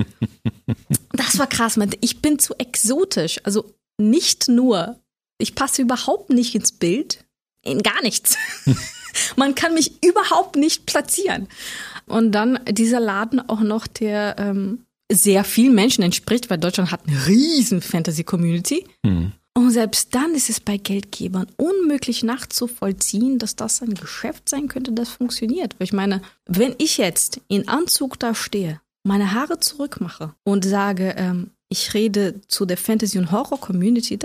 das war krass. Ich bin zu exotisch. Also nicht nur, ich passe überhaupt nicht ins Bild, in gar nichts. Man kann mich überhaupt nicht platzieren. Und dann dieser Laden auch noch, der ähm, sehr vielen Menschen entspricht, weil Deutschland hat eine riesen Fantasy-Community. Mhm. Und selbst dann ist es bei Geldgebern unmöglich nachzuvollziehen, dass das ein Geschäft sein könnte, das funktioniert. Weil ich meine, wenn ich jetzt in Anzug da stehe, meine Haare zurückmache und sage, ähm, ich rede zu der Fantasy- und Horror-Community,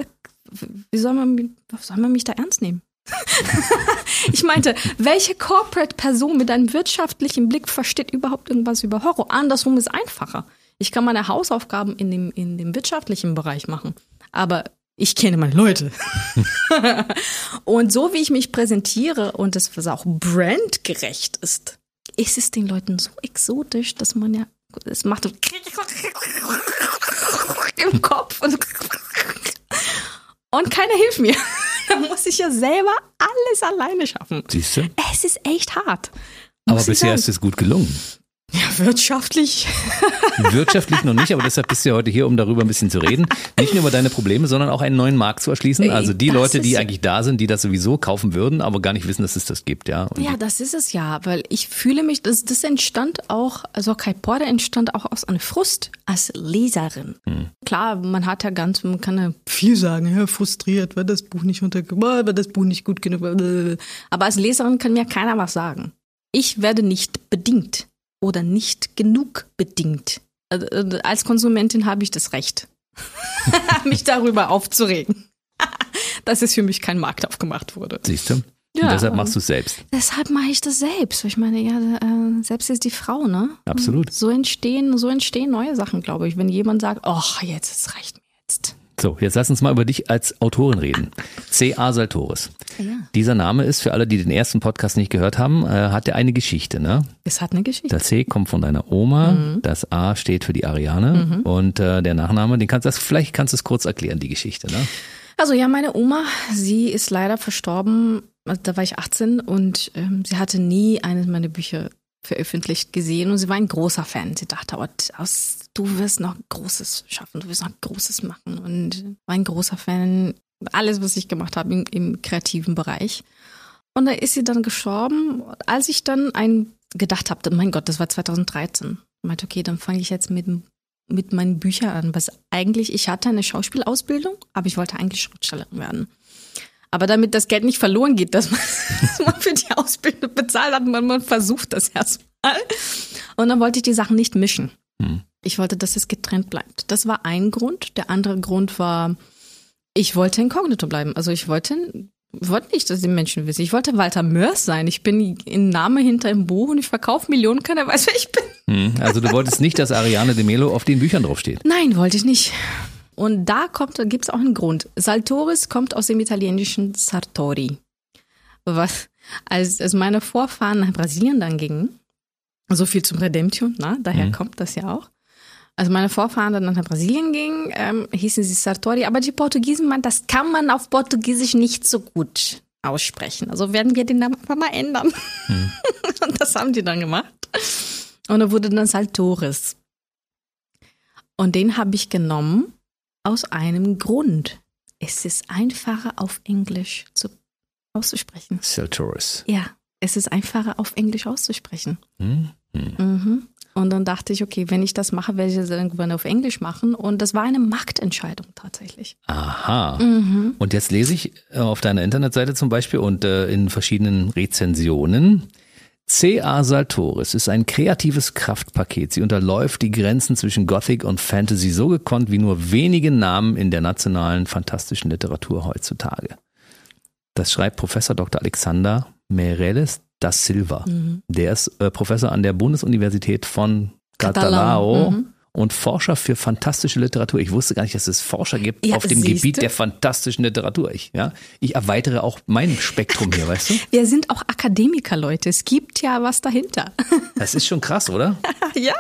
wie soll man, soll man mich da ernst nehmen? ich meinte, welche Corporate-Person mit einem wirtschaftlichen Blick versteht überhaupt irgendwas über Horror? Andersrum ist einfacher. Ich kann meine Hausaufgaben in dem, in dem wirtschaftlichen Bereich machen. Aber ich kenne meine Leute. und so wie ich mich präsentiere und es auch brandgerecht ist, ist es den Leuten so exotisch, dass man ja, es macht im Kopf und, und keiner hilft mir. da muss ich ja selber alles alleine schaffen. Siehst du? Es ist echt hart. Aber bisher ist es gut gelungen. Ja, wirtschaftlich. Wirtschaftlich noch nicht, aber deshalb bist du ja heute hier, um darüber ein bisschen zu reden. Nicht nur über deine Probleme, sondern auch einen neuen Markt zu erschließen. Also die Das Leute, die eigentlich da sind, die das sowieso kaufen würden, aber gar nicht wissen, dass es das gibt, ja. Und Ja, das ist es ja, weil ich fühle mich, das, das entstand auch, also Kai Porter entstand auch aus einem Frust als Leserin. Klar, man hat ja ganz, man kann ja viel sagen, ja, frustriert, weil das Buch nicht unter, weil das Buch nicht gut genug war. Aber als Leserin kann mir keiner was sagen. Ich werde nicht bedingt oder nicht genug bedingt. Also, äh, Als Konsumentin habe ich das Recht, mich darüber aufzuregen, dass es für mich kein Markt aufgemacht wurde. Siehst du? Ja. Und deshalb machst du es selbst. Deshalb mache ich das selbst. Ich meine, ja, äh, selbst ist die Frau, ne? Absolut. So entstehen, so entstehen neue Sachen, glaube ich. Wenn jemand sagt, ach, jetzt, mir jetzt. So, jetzt lass uns mal über dich als Autorin reden. C.A. Saltoris. Ja. Dieser Name ist für alle, die den ersten Podcast nicht gehört haben, äh, hat er eine Geschichte, ne? Es hat eine Geschichte. Das C kommt von deiner Oma, Mhm. das A steht für die Ariane und äh, der Nachname, den kannst du, vielleicht kannst du es kurz erklären, die Geschichte, ne? Also ja, meine Oma, sie ist leider verstorben, also da war ich 18 und ähm, sie hatte nie eines meiner Bücher veröffentlicht gesehen und sie war ein großer Fan. Sie dachte, oh, aus, du wirst noch Großes schaffen, du wirst noch Großes machen und war ein großer Fan. Alles, was ich gemacht habe im, im kreativen Bereich. Und da ist sie dann gestorben. Als ich dann ein gedacht habe, mein Gott, das war 2013. Ich meinte, okay, dann fange ich jetzt mit, mit meinen Büchern an. Was eigentlich, ich hatte eine Schauspielausbildung, aber ich wollte eigentlich Schriftstellerin werden. Aber damit das Geld nicht verloren geht, dass man, dass man für die Ausbildung bezahlt hat, man, man versucht das erstmal. Und dann wollte ich die Sachen nicht mischen. Hm. Ich wollte, dass es getrennt bleibt. Das war ein Grund. Der andere Grund war, ich wollte inkognito bleiben. Also ich wollte, wollte nicht, dass die Menschen wissen. Ich wollte Walter Mörs sein. Ich bin ein Name hinter im Buch und ich verkaufe Millionen, keiner weiß, wer ich bin. Hm. Also du wolltest nicht, dass Ariane de Melo auf den Büchern draufsteht. Nein, wollte ich nicht. Und da kommt, gibt es auch einen Grund. Saltoris kommt aus dem italienischen Sartori. Was, als, als meine Vorfahren nach Brasilien dann gingen, so viel zum Redemption, na, daher Mhm. kommt das ja auch. Als meine Vorfahren dann nach Brasilien gingen, ähm, hießen sie Sartori, aber die Portugiesen meinten, das kann man auf Portugiesisch nicht so gut aussprechen. Also werden wir den Namen einfach mal ändern. Und das haben die dann gemacht. Und er wurde dann Saltoris. Und den habe ich genommen aus einem Grund. Es ist einfacher auf Englisch zu, auszusprechen. Saltoris. Ja, es ist einfacher auf Englisch auszusprechen. Hm? Hm. Mhm. Und dann dachte ich, okay, wenn ich das mache, werde ich das irgendwann auf Englisch machen. Und das war eine Marktentscheidung tatsächlich. Aha. Mhm. Und jetzt lese ich äh, auf deiner Internetseite zum Beispiel und äh, in verschiedenen Rezensionen. C.A. Saltoris ist ein kreatives Kraftpaket. Sie unterläuft die Grenzen zwischen Gothic und Fantasy so gekonnt wie nur wenige Namen in der nationalen fantastischen Literatur heutzutage. Das schreibt Professor Dr. Alexander Meirelles da Silva. Mhm. Der ist äh, Professor an der Bundesuniversität von Catalao mhm. und Forscher für fantastische Literatur. Ich wusste gar nicht, dass es Forscher gibt Ja, auf dem. Gebiet der fantastischen Literatur. Ich, ja, ich erweitere auch mein Spektrum hier, weißt du? Wir sind auch Akademiker, Leute. Es gibt ja was dahinter. Das ist schon krass, oder? ja,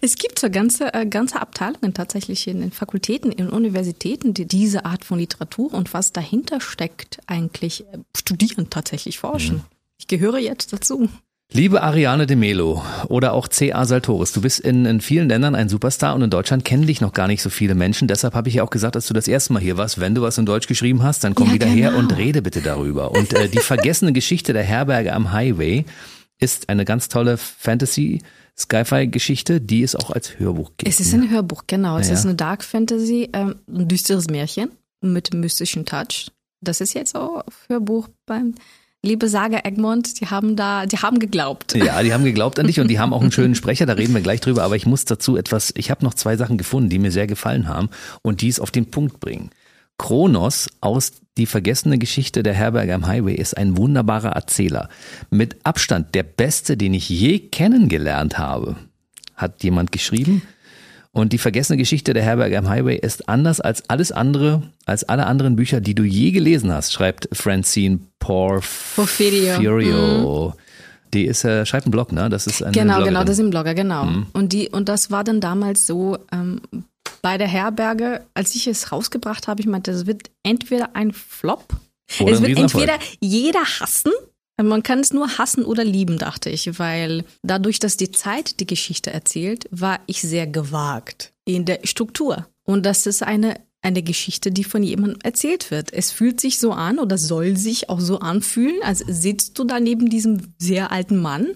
es gibt so ganze, äh, ganze Abteilungen tatsächlich in den Fakultäten, in Universitäten, die diese Art von Literatur und was dahinter steckt, eigentlich äh, studieren, tatsächlich forschen. Ich gehöre jetzt dazu. Liebe Ariane de Melo oder auch C.A. Saltoris, du bist in, in vielen Ländern ein Superstar und in Deutschland kennen dich noch gar nicht so viele Menschen. Deshalb habe ich ja auch gesagt, dass du das erste Mal hier warst. Wenn du was in Deutsch geschrieben hast, dann komm Ja, wieder her genau. und rede bitte darüber. Und äh, die vergessene Geschichte der Herberge am Highway ist eine ganz tolle Fantasy Sci-Fi-Geschichte, die es auch als Hörbuch gibt. Es ist ein Hörbuch, genau. Es Ja. ist eine Dark Fantasy, ähm, ein düsteres Märchen. mit mystischen Touch. Das ist jetzt auch für Buch beim liebe Saga Egmont, die haben da, die haben geglaubt. Ja, die haben geglaubt an dich und die haben auch einen schönen Sprecher, da reden wir gleich drüber, aber ich muss dazu etwas, ich habe noch zwei Sachen gefunden, die mir sehr gefallen haben und die es auf den Punkt bringen. Kronos aus Die vergessene Geschichte der Herberge am Highway ist ein wunderbarer Erzähler. Mit Abstand der beste, den ich je kennengelernt habe, hat jemand geschrieben. Und die vergessene Geschichte der Herberge am Highway ist anders als alles andere, als alle anderen Bücher, die du je gelesen hast, schreibt Francine Porfirio. Porfirio. Die ist, äh, schreibt einen Blog, ne? Das ist eine Genau, Bloggerin. genau, das ist ein Blogger, genau. Und die, und das war dann damals so, ähm, bei der Herberge, als ich es rausgebracht habe, ich meinte, das wird entweder ein Flop, Oder es wird entweder jeder hassen, man kann es nur hassen oder lieben, dachte ich, weil dadurch, dass die Zeit die Geschichte erzählt, war ich sehr gewagt in der Struktur. Und das ist eine, eine Geschichte, die von jemandem erzählt wird. Es fühlt sich so an oder soll sich auch so anfühlen, als sitzt du da neben diesem sehr alten Mann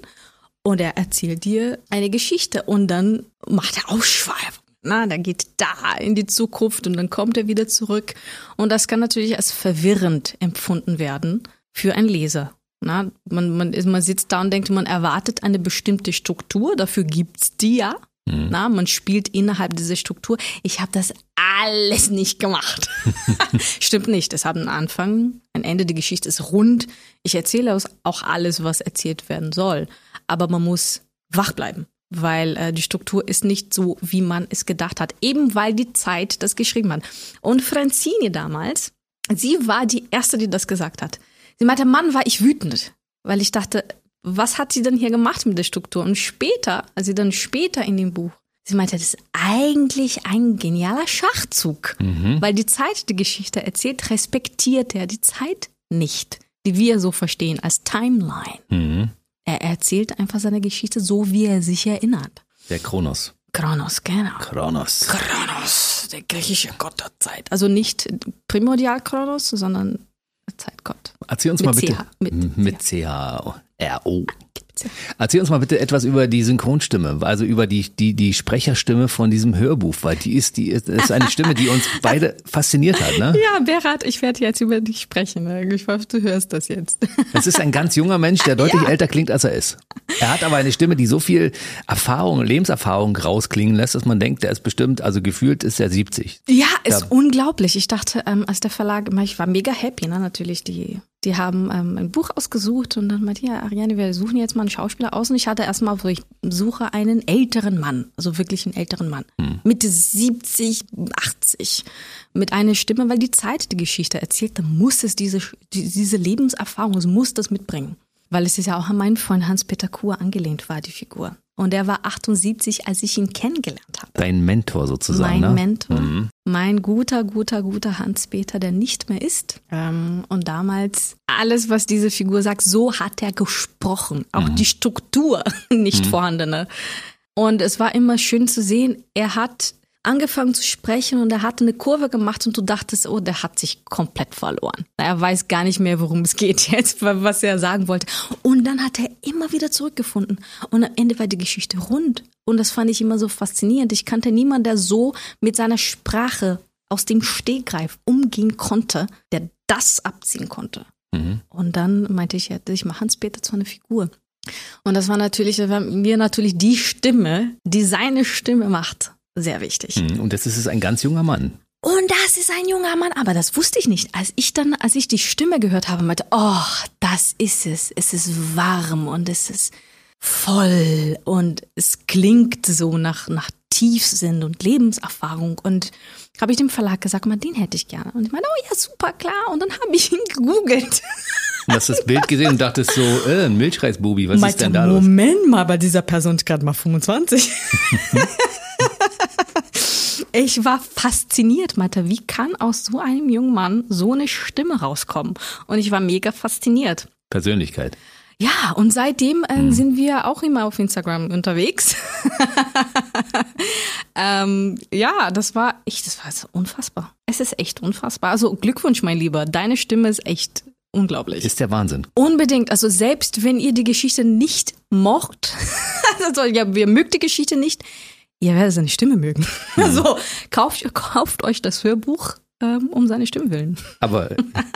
und er erzählt dir eine Geschichte und dann macht er Ausschweifung. Na, der geht da in die Zukunft und dann kommt er wieder zurück. Und das kann natürlich als verwirrend empfunden werden für einen Leser. Na, man, man, ist- man sitzt da und denkt, man erwartet eine bestimmte Struktur, dafür gibt's die ja. Na, man spielt innerhalb dieser Struktur. Ich habe das alles nicht gemacht. Stimmt nicht. Es hat einen Anfang, ein Ende. Die Geschichte ist rund. Ich erzähle auch alles, was erzählt werden soll. Aber man muss wach bleiben, weil äh, die Struktur ist nicht so, wie man es gedacht hat. Eben weil die Zeit das geschrieben hat. Und Franzini damals, sie war die Erste, die das gesagt hat. Sie meinte, Mann, war ich wütend, weil ich dachte, was hat sie denn hier gemacht mit der Struktur? Und später, als sie dann später in dem Buch, sie meinte, das ist eigentlich ein genialer Schachzug, weil die Zeit die Geschichte erzählt, respektiert er die Zeit nicht, die wir so verstehen als Timeline. Mhm. Er erzählt einfach seine Geschichte so, wie er sich erinnert. Der Kronos. Kronos, genau. Kronos. Kronos, der griechische Gott der Zeit. Also nicht Primordial Kronos, sondern Zeitgott. Erzähl uns Mit mal bitte. CH, mit M- mit C-H-R-O. Erzähl uns mal bitte etwas über die Synchronstimme, also über die, die, die Sprecherstimme von diesem Hörbuch, weil die ist, die ist, ist eine Stimme, die uns beide fasziniert hat, ne? Ja, Berat, ich werde jetzt über dich sprechen. Ich hoffe, du hörst das jetzt. Es ist ein ganz junger Mensch, der deutlich älter klingt, als er ist. Er hat aber eine Stimme, die so viel Erfahrung, Lebenserfahrung rausklingen lässt, dass man denkt, der ist bestimmt, also gefühlt ist er 70. Ja, ist Ja. unglaublich. Ich dachte, ähm, als der Verlag, ich war mega happy, ne, natürlich. Die, die haben ähm, ein Buch ausgesucht und dann meinte, ja, Ariane, wir suchen jetzt mal einen Schauspieler aus. Und ich hatte erstmal so, ich suche einen älteren Mann, also wirklich einen älteren Mann. Mitte 70, 80. Mit einer Stimme, weil die Zeit die Geschichte erzählt, dann muss es diese, die, diese Lebenserfahrung, es muss das mitbringen. Weil es ist ja auch an meinen Freund Hans-Peter Kur angelehnt war, die Figur. Und er war 78, als ich ihn kennengelernt habe. Dein Mentor sozusagen, Mein ne? Mentor. Mein guter, guter, guter Hans-Peter, der nicht mehr ist. Ähm, und damals alles, was diese Figur sagt, so hat er gesprochen. Auch die Struktur nicht vorhandene. Und es war immer schön zu sehen, er hat angefangen zu sprechen und er hatte eine Kurve gemacht und du dachtest, oh, der hat sich komplett verloren. Er weiß gar nicht mehr, worum es geht jetzt, was er sagen wollte. Und dann hat er immer wieder zurückgefunden. Und am Ende war die Geschichte rund. Und das fand ich immer so faszinierend. Ich kannte niemanden, der so mit seiner Sprache aus dem Stegreif umgehen konnte, der das abziehen konnte. Und dann meinte ich, ich mache Hans-Peter zu einer Figur. Und das war natürlich, das war mir natürlich die Stimme, die seine Stimme macht, sehr wichtig. Mhm. Und das ist es ein ganz junger Mann. Und das ist ein junger Mann, aber das wusste ich nicht. Als ich dann, als ich die Stimme gehört habe, meinte, oh, das ist es. Es ist warm und es ist voll und es klingt so nach, nach Tiefsinn und Lebenserfahrung. Und habe ich dem Verlag gesagt, mal, den hätte ich gerne. Und ich meinte, oh ja, super, klar. Und dann habe ich ihn gegoogelt. Du hast das Bild gesehen und dachtest so, äh, ein Milchreisbubi, was ist Meinte, denn da los? Moment mal, bei dieser Person ist gerade mal 25. ich war fasziniert, meinte, wie kann aus so einem jungen Mann so eine Stimme rauskommen? Und ich war mega fasziniert. Persönlichkeit. Ja, und seitdem äh, sind wir auch immer auf Instagram unterwegs. ähm, ja, das war echt, das war so unfassbar. Es ist echt unfassbar. Also Glückwunsch, mein Lieber. Deine Stimme ist echt unglaublich. Ist der Wahnsinn. Unbedingt. Also selbst wenn ihr die Geschichte nicht mocht, also ja, wir mögt die Geschichte nicht, ihr werdet seine Stimme mögen. Also kauft, kauft euch das Hörbuch ähm, um seine Stimme willen. Aber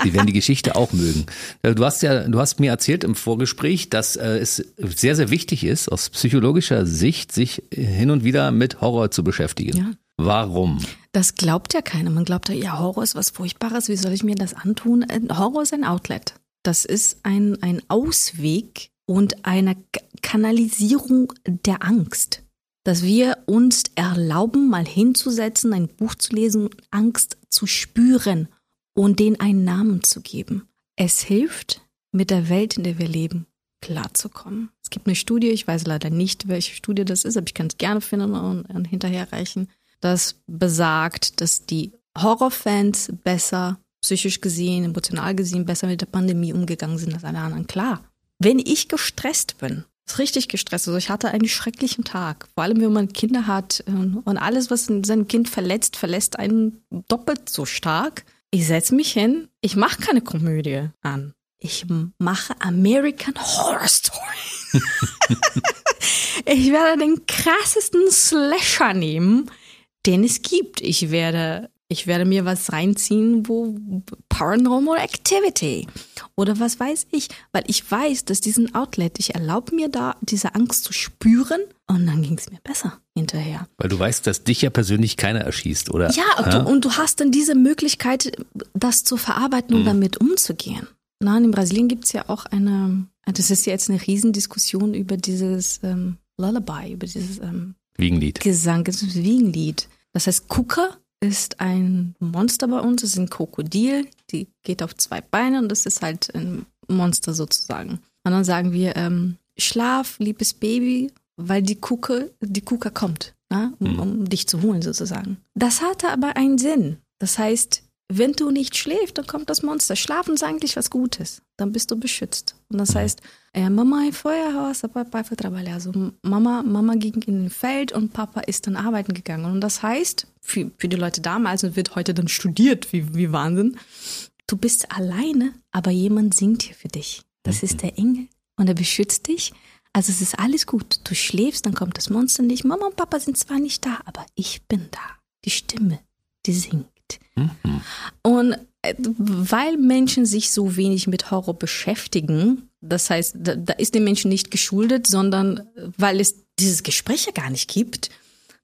die werden die Geschichte auch mögen. Äh, du hast ja, du hast mir erzählt im Vorgespräch, dass äh, es sehr, sehr wichtig ist, aus psychologischer Sicht, sich hin und wieder mit Horror zu beschäftigen. Ja. Warum? Das glaubt ja keiner. Man glaubt ja, Horror ist was Furchtbares. Wie soll ich mir das antun? Äh, Horror ist ein Outlet. Das ist ein, ein Ausweg und eine Kanalisierung der Angst. Dass wir uns erlauben, mal hinzusetzen, ein Buch zu lesen, Angst zu spüren und denen einen Namen zu geben. Es hilft, mit der Welt, in der wir leben, klarzukommen. Es gibt eine Studie, ich weiß leider nicht, welche Studie das ist, aber ich kann es gerne finden und hinterherreichen, das besagt, dass die Horrorfans besser psychisch gesehen, emotional gesehen besser mit der Pandemie umgegangen sind als alle anderen. Klar, wenn ich gestresst bin, ist richtig gestresst. Also ich hatte einen schrecklichen Tag. Vor allem, wenn man Kinder hat ähm, und alles, was sein Kind verletzt, verlässt einen doppelt so stark. Ich setze mich hin, ich mache keine Komödie an. Ich mache American Horror Story. ich werde den krassesten Slasher nehmen, den es gibt. Ich werde ich werde mir was reinziehen, wo Paranormal Activity oder was weiß ich, weil ich weiß, dass diesen Outlet, ich erlaube mir da diese Angst zu spüren und dann ging es mir besser hinterher. Weil du weißt, dass dich ja persönlich keiner erschießt, oder? Ja, und, ja? Du, und du hast dann diese Möglichkeit, das zu verarbeiten und mhm. damit umzugehen. Na, in Brasilien gibt es ja auch eine, das ist ja jetzt eine Riesendiskussion über dieses ähm, Lullaby, über dieses ähm, Wiegenlied. Gesang, das Wiegenlied. Das heißt, Kuka ist ein Monster bei uns. Es ist ein Krokodil, die geht auf zwei Beine und das ist halt ein Monster sozusagen. Und dann sagen wir, ähm, schlaf, liebes Baby, weil die Kuke, die Kuka kommt, ne? um, mhm. um dich zu holen sozusagen. Das hatte aber einen Sinn. Das heißt, wenn du nicht schläfst, dann kommt das Monster. Schlafen ist eigentlich was Gutes. Dann bist du beschützt. Und das heißt, äh, Mama foi Haus, Papa foi trabalhar. Also Mama, Mama ging in den Feld und Papa ist dann arbeiten gegangen. Und das heißt, für, für die Leute damals und wird heute dann studiert, wie, wie Wahnsinn. Du bist alleine, aber jemand singt hier für dich. Das ist der Engel und er beschützt dich. Also es ist alles gut. Du schläfst, dann kommt das Monster nicht. Mama und Papa sind zwar nicht da, aber ich bin da. Die Stimme, die singt. Mhm. Und äh, weil Menschen sich so wenig mit Horror beschäftigen, das heißt, da, da ist den Menschen nicht geschuldet, sondern weil es dieses Gespräch ja gar nicht gibt,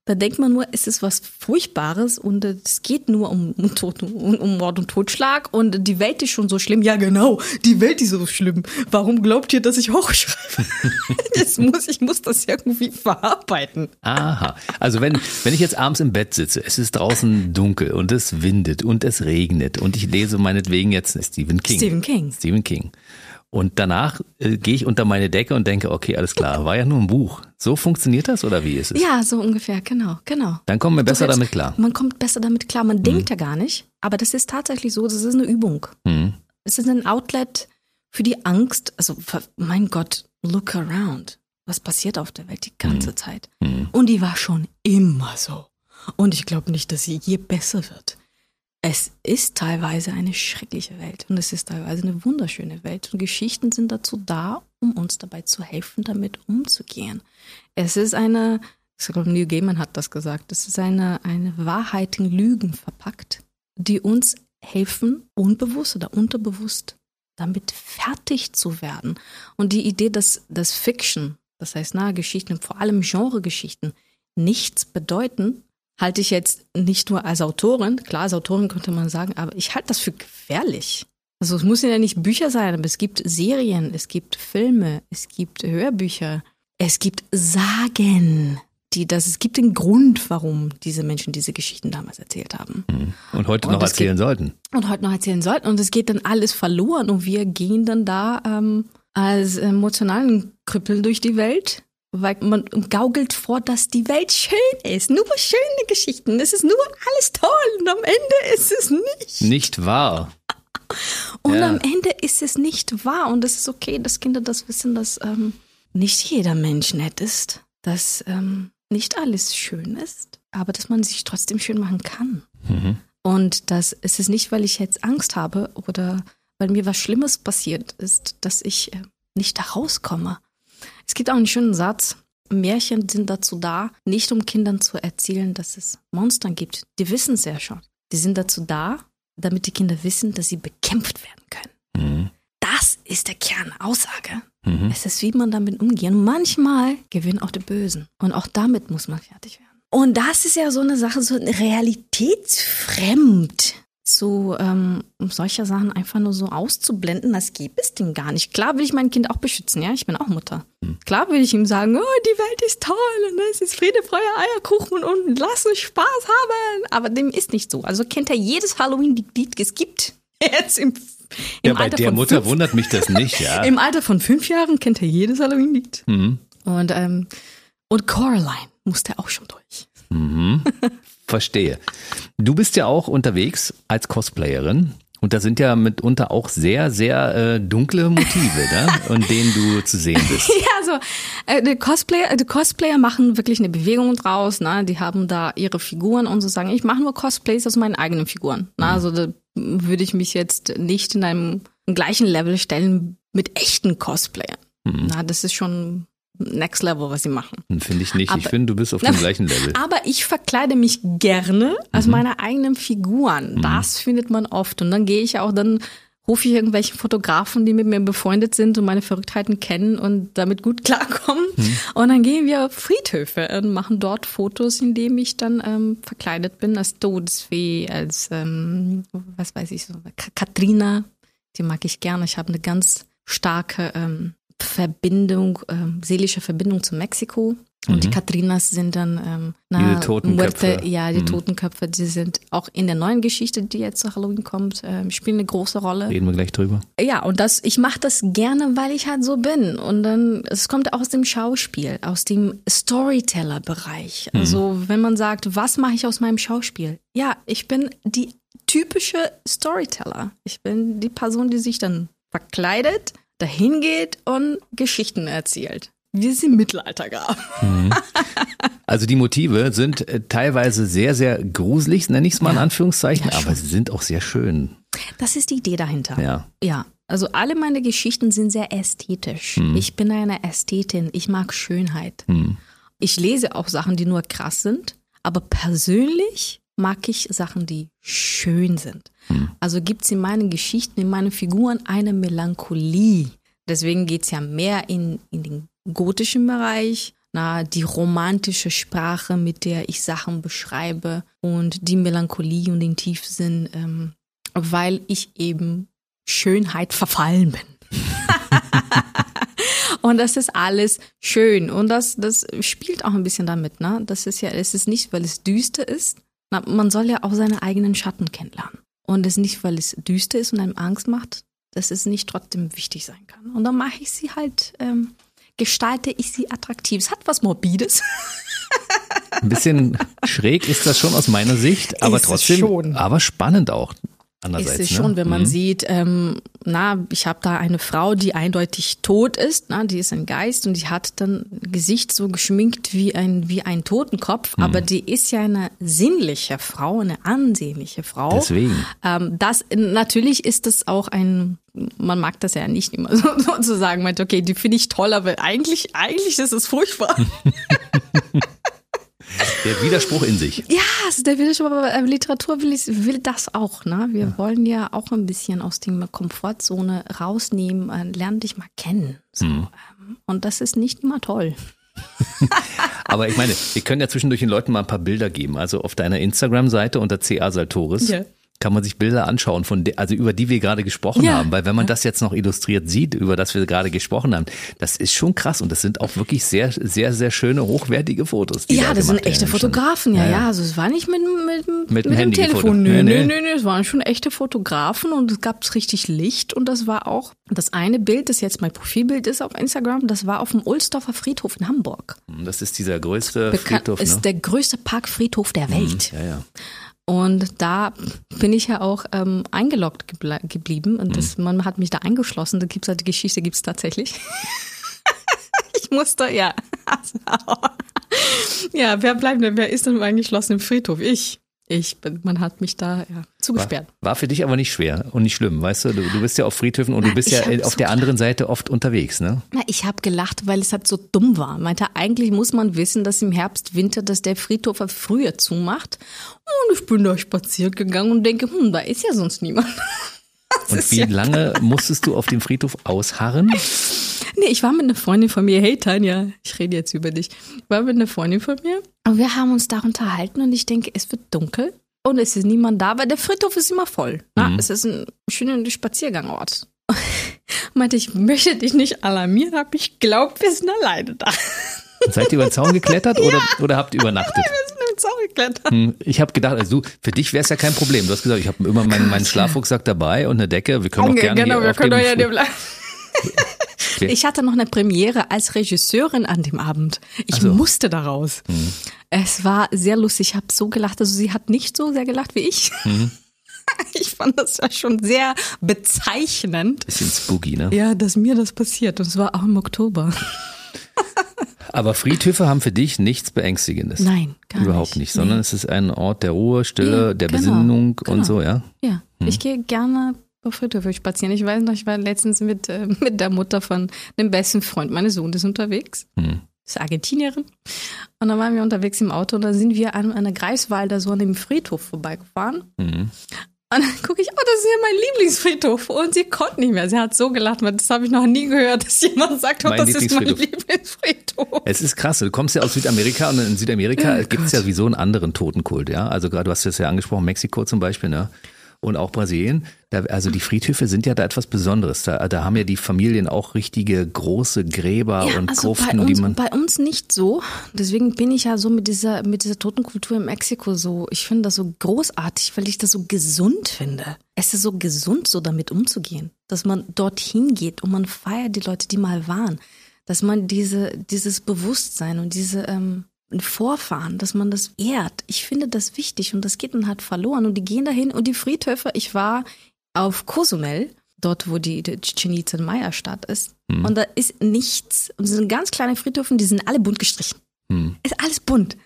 da denkt man nur, es ist was Furchtbares und es geht nur um, um, Tod, um, um Mord und Totschlag und die Welt ist schon so schlimm. Ja, genau, die Welt ist so schlimm. Warum glaubt ihr, dass ich hochschreibe? das muss, ich muss das irgendwie verarbeiten. Aha. Also wenn, wenn ich jetzt abends im Bett sitze, es ist draußen dunkel und es windet und es regnet und ich lese meinetwegen jetzt Stephen King. Stephen King. Stephen King. Und danach äh, gehe ich unter meine Decke und denke, okay, alles klar, war ja nur ein Buch. So funktioniert das oder wie ist es? Ja, so ungefähr, genau, genau. Dann kommen wir besser damit klar. Man kommt besser damit klar. Man mhm. denkt ja gar nicht, aber das ist tatsächlich so, das ist eine Übung. Mhm. Es ist ein Outlet für die Angst. Also, mein Gott, look around. Was passiert auf der Welt die ganze mhm. Zeit? Mhm. Und die war schon immer so. Und ich glaube nicht, dass sie je besser wird es ist teilweise eine schreckliche Welt und es ist teilweise eine wunderschöne Welt. Und Geschichten sind dazu da, um uns dabei zu helfen, damit umzugehen. Es ist eine, ich glaube, Neil Gaiman hat das gesagt, es ist eine, eine Wahrheit in Lügen verpackt, die uns helfen, unbewusst oder unterbewusst damit fertig zu werden. Und die Idee, dass, dass Fiction, das heißt nahe Geschichten, vor allem Genregeschichten, nichts bedeuten, halte ich jetzt nicht nur als Autorin, klar, als Autorin könnte man sagen, aber ich halte das für gefährlich. Also es müssen ja nicht Bücher sein, aber es gibt Serien, es gibt Filme, es gibt Hörbücher, es gibt Sagen, die das, es gibt den Grund, warum diese Menschen diese Geschichten damals erzählt haben. Mhm. Und heute und noch erzählen geht, sollten. Und heute noch erzählen sollten. Und es geht dann alles verloren und wir gehen dann da ähm, als emotionalen Krüppel durch die Welt weil man gaukelt vor, dass die Welt schön ist. Nur schöne Geschichten. Es ist nur alles toll und am Ende ist es nicht. Nicht wahr. Und ja. am Ende ist es nicht wahr. Und es ist okay, dass Kinder das wissen, dass ähm, nicht jeder Mensch nett ist, dass ähm, nicht alles schön ist, aber dass man sich trotzdem schön machen kann. Mhm. Und dass es ist nicht, weil ich jetzt Angst habe oder weil mir was Schlimmes passiert ist, dass ich äh, nicht da rauskomme. Es gibt auch einen schönen Satz. Märchen sind dazu da, nicht um Kindern zu erzählen, dass es Monster gibt. Die wissen es ja schon. Die sind dazu da, damit die Kinder wissen, dass sie bekämpft werden können. Mhm. Das ist der Kernaussage. Mhm. Es ist, wie man damit umgeht. Und manchmal gewinnen auch die Bösen. Und auch damit muss man fertig werden. Und das ist ja so eine Sache, so realitätsfremd. So ähm, um solche Sachen einfach nur so auszublenden, das gibt es denn gar nicht. Klar will ich mein Kind auch beschützen, ja, ich bin auch Mutter. Klar will ich ihm sagen, oh, die Welt ist toll und es ist Friede, Freude, Eierkuchen und lass uns Spaß haben. Aber dem ist nicht so. Also kennt er jedes Halloween-Lied, es gibt. Jetzt im, im Ja, bei Alter der von Mutter fünf, wundert mich das nicht, ja. Im Alter von fünf Jahren kennt er jedes Halloween-Lied. Mhm. Und, ähm, und Coraline musste auch schon durch. Verstehe. Du bist ja auch unterwegs als Cosplayerin. Und da sind ja mitunter auch sehr, sehr äh, dunkle Motive, ne? und denen du zu sehen bist. Ja, also äh, die Cosplayer, die Cosplayer machen wirklich eine Bewegung draus. Ne? Die haben da ihre Figuren und so sagen, ich mache nur Cosplays aus meinen eigenen Figuren. Ne? Also da würde ich mich jetzt nicht in einem gleichen Level stellen mit echten Cosplayern. Na, das ist schon Next Level, was sie machen. Finde ich nicht. ich Aber- finde, du bist auf dem gleichen Level. Aber ich verkleide mich gerne als meine eigenen Figuren. Das findet man oft. Und dann gehe ich auch, dann rufe ich irgendwelche Fotografen, die mit mir befreundet sind und meine Verrücktheiten kennen und damit gut klarkommen. Und dann gehen wir auf Friedhöfe und machen dort Fotos, in denen ich dann ähm, verkleidet bin als Todesfee, als, ähm, was weiß ich, so Ka- Katrina. Die mag ich gerne. Ich habe eine ganz starke ähm, Verbindung, ähm, seelische Verbindung zu Mexiko. Und die Katrinas sind dann ähm, Diese Totenköpfe. Muerte, ja, die Mhm. Totenköpfe, die sind auch in der neuen Geschichte, die jetzt zu Halloween kommt, ähm, spielen eine große Rolle. Reden wir gleich drüber. Ja, und das, ich mache das gerne, weil ich halt so bin. Und dann, es kommt aus dem Schauspiel, aus dem Storyteller-Bereich. Also, wenn man sagt, was mache ich aus meinem Schauspiel? Ja, ich bin die typische Storyteller. Ich bin die Person, die sich dann verkleidet, dahin geht und Geschichten erzählt. Wie es im Mittelalter gab. Also die Motive sind äh, teilweise sehr, sehr gruselig, nenne ich es mal in. Anführungszeichen, Ja, aber sie sind auch sehr schön. Das ist die Idee dahinter. Ja. Ja, also alle meine Geschichten sind sehr ästhetisch. Ich bin eine Ästhetin. Ich mag Schönheit. Ich lese auch Sachen, die nur krass sind, aber persönlich mag ich Sachen, die schön sind. Also gibt es in meinen Geschichten, in meinen Figuren eine Melancholie. Deswegen geht's ja mehr in, in den gotischen Bereich, na, die romantische Sprache, mit der ich Sachen beschreibe und die Melancholie und den Tiefsinn, ähm, weil ich eben Schönheit verfallen bin. und das ist alles schön und das, das spielt auch ein bisschen damit, ne? Das ist ja, es ist nicht, weil es düster ist. Na, man soll ja auch seine eigenen Schatten kennenlernen. Und es ist nicht, weil es düster ist und einem Angst macht, dass es nicht trotzdem wichtig sein kann. Und dann mache ich sie halt, ähm, gestalte ich sie attraktiv. Es hat was Morbides. Ein bisschen schräg ist das schon aus meiner Sicht, aber Ist trotzdem, schon. aber spannend auch. Andererseits, ist es ne? schon, wenn man Mhm. sieht, ähm, na, ich habe da eine Frau, die eindeutig tot ist, na, die ist ein Geist und die hat dann Gesicht so geschminkt wie ein wie ein Totenkopf, Mhm. aber die ist ja eine sinnliche Frau, eine ansehnliche Frau. Deswegen. Ähm, das natürlich ist das auch ein, man mag das ja nicht immer so, so zu sagen, meint, okay, die finde ich toll, aber eigentlich eigentlich ist es furchtbar. Der Widerspruch in sich. Ja, also der Widerspruch, aber äh, Literatur will, ich, will das auch. Ne? Wir wollen ja auch ein bisschen aus der Komfortzone rausnehmen, äh, lern dich mal kennen. So. Mhm. Ähm, Und das ist nicht immer toll. Aber ich meine, wir können ja zwischendurch den Leuten mal ein paar Bilder geben. Also auf deiner Instagram-Seite unter CA Saltoris Ja. Kann man sich Bilder anschauen, von de, also über die wir gerade gesprochen Ja. haben. Weil wenn man das jetzt noch illustriert sieht, über das wir gerade gesprochen haben, das ist schon krass. Und das sind auch wirklich sehr, sehr, sehr schöne, hochwertige Fotos. ja, da das sind echte. Fotografen, ja, Ja, ja. Also es war nicht mit, mit, mit, Mit dem Handy Telefon. Nö, Nee, nö, nee. nö, nö, es waren schon echte Fotografen und es gab richtig Licht und das war auch das eine Bild, das jetzt mein Profilbild ist auf Instagram, das war auf dem Ulsdorfer Friedhof in Hamburg. Das ist dieser größte Bekannt Friedhof, ist ne? der größte Parkfriedhof der Welt. Ja, ja. Und da bin ich ja auch ähm, eingeloggt geble geblieben und das, Mhm. man hat mich da eingeschlossen. Da gibt's halt die Geschichte, gibt's tatsächlich. ich musste, ja. ja, wer bleibt denn? Wer ist denn eingeschlossen im Friedhof? Ich. Ich bin, man hat mich da ja, zugesperrt. War, war für dich aber nicht schwer und nicht schlimm, weißt du? Du, du bist ja auf Friedhöfen und du bist ja auf so der anderen Seite oft unterwegs, ne? Na, ich habe gelacht, weil es halt so dumm war. Meinte, eigentlich muss man wissen, dass im Herbst, Winter, dass der Friedhof früher zumacht. Und ich bin da spazieren gegangen und denke, hm, da ist ja sonst niemand. Das und wie ja lange musstest du auf dem Friedhof ausharren? Nee, ich war mit einer Freundin von mir. Hey Tanja, ich rede jetzt über dich. Ich war mit einer Freundin von mir und wir haben uns da unterhalten und ich denke, es wird dunkel und es ist niemand da, weil der Friedhof ist immer voll. Mhm. Es ist ein schöner Spaziergangort. Meinte ich, möchte dich nicht alarmieren, aber ich glaube, wir sind alleine da. Seid ihr über den Zaun geklettert oder, ja. oder habt ihr übernachtet? Nein, wir sind über den Zaun geklettert. Hm, ich habe gedacht, also du, für dich wäre es ja kein Problem. Du hast gesagt, ich habe immer meinen, meinen Schlafrucksack dabei und eine Decke. Wir können auch gerne Genau, wir können doch ja dem bleiben. Okay. Ich hatte noch eine Premiere als Regisseurin an dem Abend. Ich so. musste daraus. Mhm. Es war sehr lustig. Ich habe so gelacht. Also sie hat nicht so sehr gelacht wie ich. Mhm. Ich fand das ja schon sehr bezeichnend. Bisschen spooky, ne? Ja, dass mir das passiert. Und es war auch im Oktober. Aber Friedhöfe haben für dich nichts Beängstigendes. Nein, gar Überhaupt nicht, sondern nee. es ist ein Ort der Ruhe, Stille, ja, der genau, Besinnung genau. und so, ja? Ja, hm. ich gehe gerne Friedhöfe spazieren. Ich weiß noch, ich war letztens mit, äh, mit der Mutter von dem besten Freund meines Sohnes unterwegs. Hm. Das ist Argentinierin. Und dann waren wir unterwegs im Auto und da sind wir an einer Greifswalder so an dem Friedhof vorbeigefahren. Mhm. Und dann gucke ich, oh, das ist ja mein Lieblingsfriedhof. Und sie konnte nicht mehr. Sie hat so gelacht, weil das habe ich noch nie gehört, dass jemand sagt, oh, das ist mein Lieblingsfriedhof. Es ist krass. Du kommst ja aus Südamerika und in Südamerika oh gibt es ja sowieso einen anderen Totenkult, ja. Also gerade, du hast es ja angesprochen, Mexiko zum Beispiel, ne? Und auch Brasilien. Da, also die Friedhöfe sind ja da etwas Besonderes. Da, da haben ja die Familien auch richtige große Gräber ja, und also Gruften, uns, die man. Bei uns nicht so. Deswegen bin ich ja so mit dieser, mit dieser Totenkultur in Mexiko so. Ich finde das so großartig, weil ich das so gesund finde. Es ist so gesund, so damit umzugehen. Dass man dorthin geht und man feiert die Leute, die mal waren. Dass man diese, dieses Bewusstsein und diese, ähm, Vorfahren, dass man das ehrt. Ich finde das wichtig und das geht dann halt verloren. Und die gehen dahin und die Friedhöfe, ich war auf Cozumel, dort wo die, die Chichen Maya Stadt ist. Hm. Und da ist nichts. Und es sind ganz kleine Friedhöfe, die sind alle bunt gestrichen. Hm. Ist alles bunt.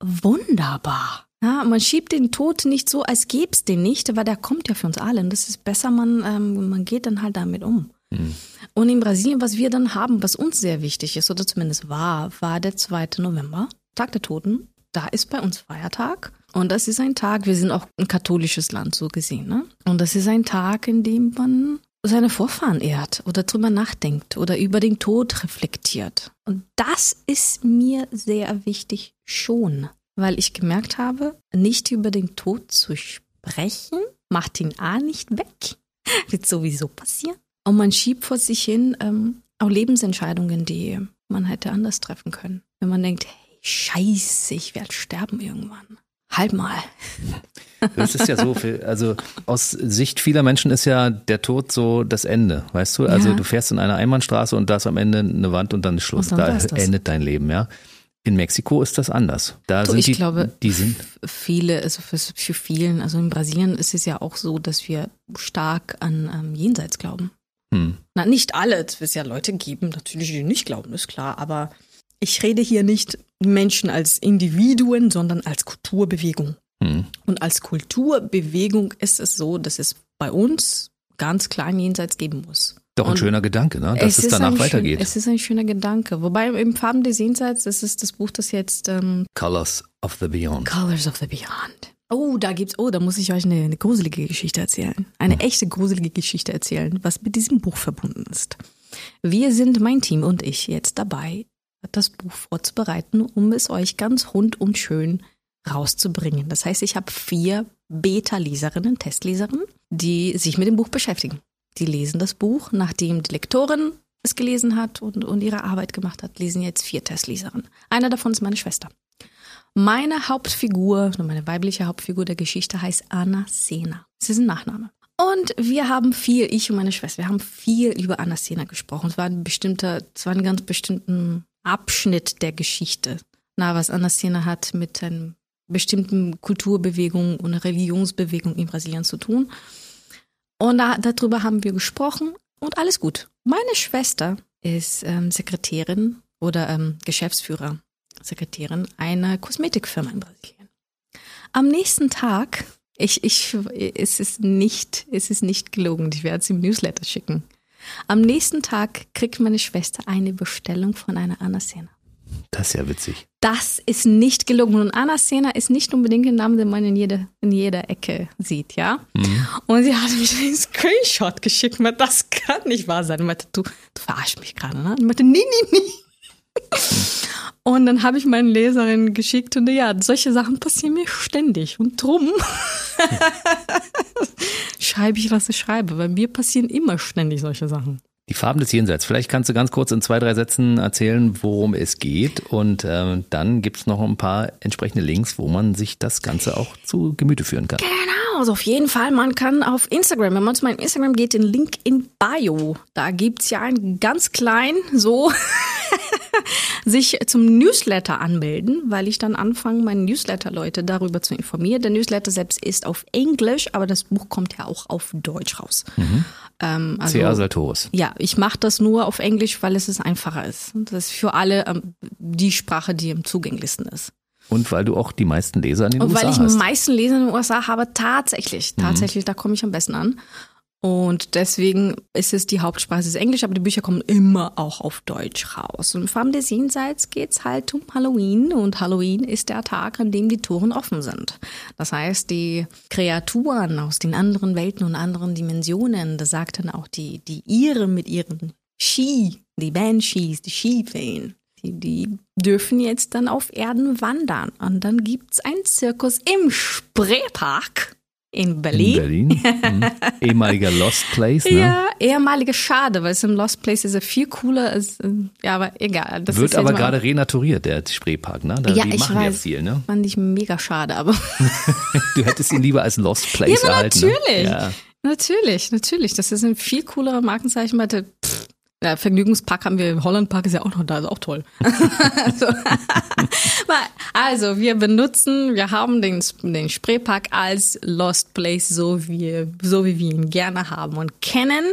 Wunderbar. Ja, man schiebt den Tod nicht so, als gäbe es den nicht, weil der kommt ja für uns alle. Und das ist besser, man, ähm, man geht dann halt damit um. Hm. Und in Brasilien, was wir dann haben, was uns sehr wichtig ist, oder zumindest war, war der 2. November. Tag der Toten, da ist bei uns Feiertag. Und das ist ein Tag, wir sind auch ein katholisches Land so gesehen, ne? Und das ist ein Tag, in dem man seine Vorfahren ehrt oder drüber nachdenkt oder über den Tod reflektiert. Und das ist mir sehr wichtig schon, weil ich gemerkt habe, nicht über den Tod zu sprechen, macht ihn A nicht weg, wird sowieso passieren. Und man schiebt vor sich hin ähm, auch Lebensentscheidungen, die man hätte anders treffen können. Wenn man denkt, Scheiße, ich werde sterben irgendwann. Halt mal. Das ist ja so, viel, also aus Sicht vieler Menschen ist ja der Tod so das Ende, weißt du? Also ja. du fährst in einer Einbahnstraße und da ist am Ende eine Wand und dann ist Schluss. Dann da endet dein Leben, ja. In Mexiko ist das anders. Da du, sind ich die, glaube, die sind viele, also für, für vielen, also in Brasilien ist es ja auch so, dass wir stark an ähm, Jenseits glauben. Hm. Na, nicht alle, es wird ja Leute geben, natürlich, die nicht glauben, ist klar, aber ich rede hier nicht Menschen als Individuen, sondern als Kulturbewegung. Hm. Und als Kulturbewegung ist es so, dass es bei uns ganz klein jenseits geben muss. Doch ein und schöner Gedanke, ne? dass es, es danach weitergeht. Schön, es ist ein schöner Gedanke. Wobei im Farben des Jenseits, das ist das Buch, das jetzt ähm, Colors of the Beyond. Colors of the Beyond. Oh, da gibt's, oh, da muss ich euch eine, eine gruselige Geschichte erzählen. Eine hm. echte gruselige Geschichte erzählen, was mit diesem Buch verbunden ist. Wir sind, mein Team und ich, jetzt dabei, das Buch vorzubereiten, um es euch ganz rund und schön rauszubringen. Das heißt, ich habe vier Beta-Leserinnen, Testleserinnen, die sich mit dem Buch beschäftigen. Die lesen das Buch, nachdem die Lektorin es gelesen hat und, und ihre Arbeit gemacht hat, lesen jetzt vier Testleserinnen. Einer davon ist meine Schwester. Meine Hauptfigur, meine weibliche Hauptfigur der Geschichte heißt Anna Sena. Sie ist ein Nachname. Und wir haben viel, ich und meine Schwester, wir haben viel über Anna Sena gesprochen. Es war ein bestimmter, es war ein ganz bestimmten Abschnitt der Geschichte. Na, was Anastina hat mit einer bestimmten Kulturbewegung und Religionsbewegung in Brasilien zu tun. Und da, darüber haben wir gesprochen und alles gut. Meine Schwester ist ähm, Sekretärin oder ähm, Geschäftsführer, Sekretärin einer Kosmetikfirma in Brasilien. am nächsten Tag, ich, ich, es ist nicht, es ist nicht gelogen, ich werde es im Newsletter schicken. Am nächsten Tag kriegt meine Schwester eine Bestellung von einer Anna-Szene. Das ist ja witzig. Das ist nicht gelogen. Und Anna Sena ist nicht unbedingt ein Name, den man in jeder, in jeder Ecke sieht, ja? Mhm. Und sie hat mir einen Screenshot geschickt. Und das kann nicht wahr sein. Und meinte, du, du verarschst mich gerade, ne? Und meinte, nee, nee, nee. Und dann habe ich meinen Leserinnen geschickt und ja, solche Sachen passieren mir ständig. Und drum schreibe ich, was ich schreibe. Bei mir passieren immer ständig solche Sachen. Die Farben des Jenseits. Vielleicht kannst du ganz kurz in zwei, drei Sätzen erzählen, worum es geht. Und äh, dann gibt es noch ein paar entsprechende Links, wo man sich das Ganze auch zu Gemüte führen kann. Genau, also auf jeden Fall. Man kann auf Instagram, wenn man zu meinem Instagram geht, den Link in Bio. Da gibt es ja einen ganz klein, so sich zum Newsletter anmelden, weil ich dann anfange, meine Newsletter-Leute darüber zu informieren. Der Newsletter selbst ist auf Englisch, aber das Buch kommt ja auch auf Deutsch raus. Mhm. Ähm, also, C.A. Sartoris. Ja, ich mache das nur auf Englisch, weil es einfacher ist. Das ist für alle ähm, die Sprache, die am zugänglichsten ist. Und weil du auch die meisten Leser in den Und USA hast. Weil ich die meisten Leser in den USA habe, tatsächlich. Mhm. Tatsächlich, mhm. da komme ich am besten an. Und deswegen ist es die Hauptsprache ist Englisch, aber die Bücher kommen immer auch auf Deutsch raus. Und Farben des Jenseits geht's halt um Halloween und Halloween ist der Tag, an dem die Toren offen sind. Das heißt, die Kreaturen aus den anderen Welten und anderen Dimensionen, das sagt dann auch die, die Ire mit ihren Ski, die Banshees, die Skifeen, die, die dürfen jetzt dann auf Erden wandern. Und dann gibt's einen Zirkus im Spreepark in Berlin. In Berlin. Mhm. Ehemaliger Lost Place, ne? Ja, ehemalige Schade, weil es im Lost Place ist ja viel cooler. Als, ja, aber egal. Das Wird aber gerade renaturiert, der Spreepark, ne? Da, ja, die ich machen weiß, ja viel, ne? Fand ich mega schade, aber. du hättest ihn lieber als Lost Place ja, erhalten. Natürlich. Ne? Ja. Natürlich, natürlich. Das ist ein viel coolerer Markenzeichen. Weil pff, ja, Vergnügungspark haben wir, Holland Park ist ja auch noch da, ist auch toll. also, also, wir benutzen, wir haben den, den Spreepark als Lost Place, so wie, so wie wir ihn gerne haben und kennen.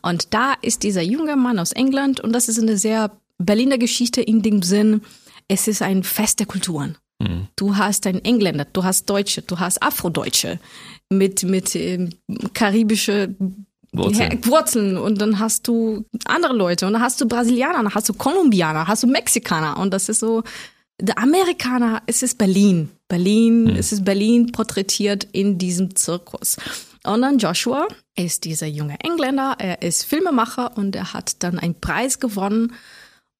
Und da ist dieser junge Mann aus England und das ist eine sehr Berliner Geschichte in dem Sinn, es ist ein Fest der Kulturen. Mhm. Du hast einen Engländer, du hast Deutsche, du hast Afrodeutsche mit, mit äh, karibische Wurzeln. Wurzeln. Und dann hast du andere Leute und dann hast du Brasilianer, dann hast du Kolumbianer, hast du Mexikaner und das ist so, der Amerikaner, es ist Berlin. Berlin, hm. es ist Berlin porträtiert in diesem Zirkus. Und dann Joshua ist dieser junge Engländer, er ist Filmemacher und er hat dann einen Preis gewonnen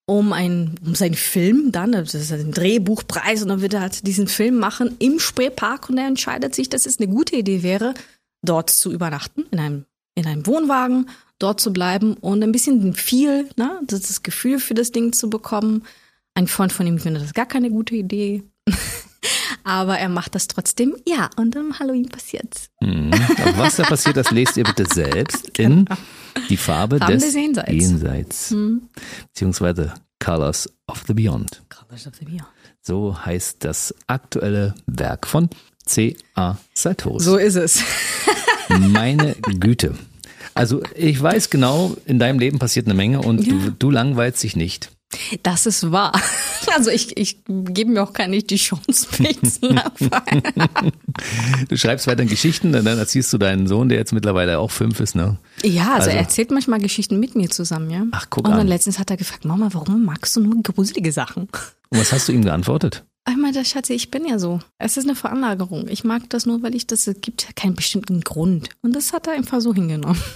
um, ein, um seinen Film dann, das ist ein Drehbuchpreis und dann wird er halt diesen Film machen im Spreepark und er entscheidet sich, dass es eine gute Idee wäre, dort zu übernachten, in einem in einem Wohnwagen dort zu bleiben und ein bisschen viel, ne, das Gefühl für das Ding zu bekommen. Ein Freund von ihm findet das gar keine gute Idee. Aber er macht das trotzdem. Ja, und am Halloween passiert's. Mhm. Was da passiert, das lest ihr bitte selbst in genau. die Farbe Farben des, des Jenseits. Jenseits. Mhm. Beziehungsweise Colors of the Beyond. Colors of the Beyond. So heißt das aktuelle Werk von C.A. Sartori. So ist es. Meine Güte. Also ich weiß genau, in deinem Leben passiert eine Menge und ja. du, du langweilst dich nicht. Das ist wahr. Also ich, ich gebe mir auch gar nicht die Chance, mich zu Du schreibst weiter Geschichten, dann erziehst du deinen Sohn, der jetzt mittlerweile auch fünf ist, ne? Ja, also, also er erzählt manchmal Geschichten mit mir zusammen, ja. Ach, guck Und dann an. letztens hat er gefragt, Mama, warum magst du nur gruselige Sachen? Und was hast du ihm geantwortet? Ich meine, Schatzi, ich bin ja so. Es ist eine Veranlagerung. Ich mag das nur, weil ich das, es gibt keinen bestimmten Grund. Und das hat er einfach so hingenommen.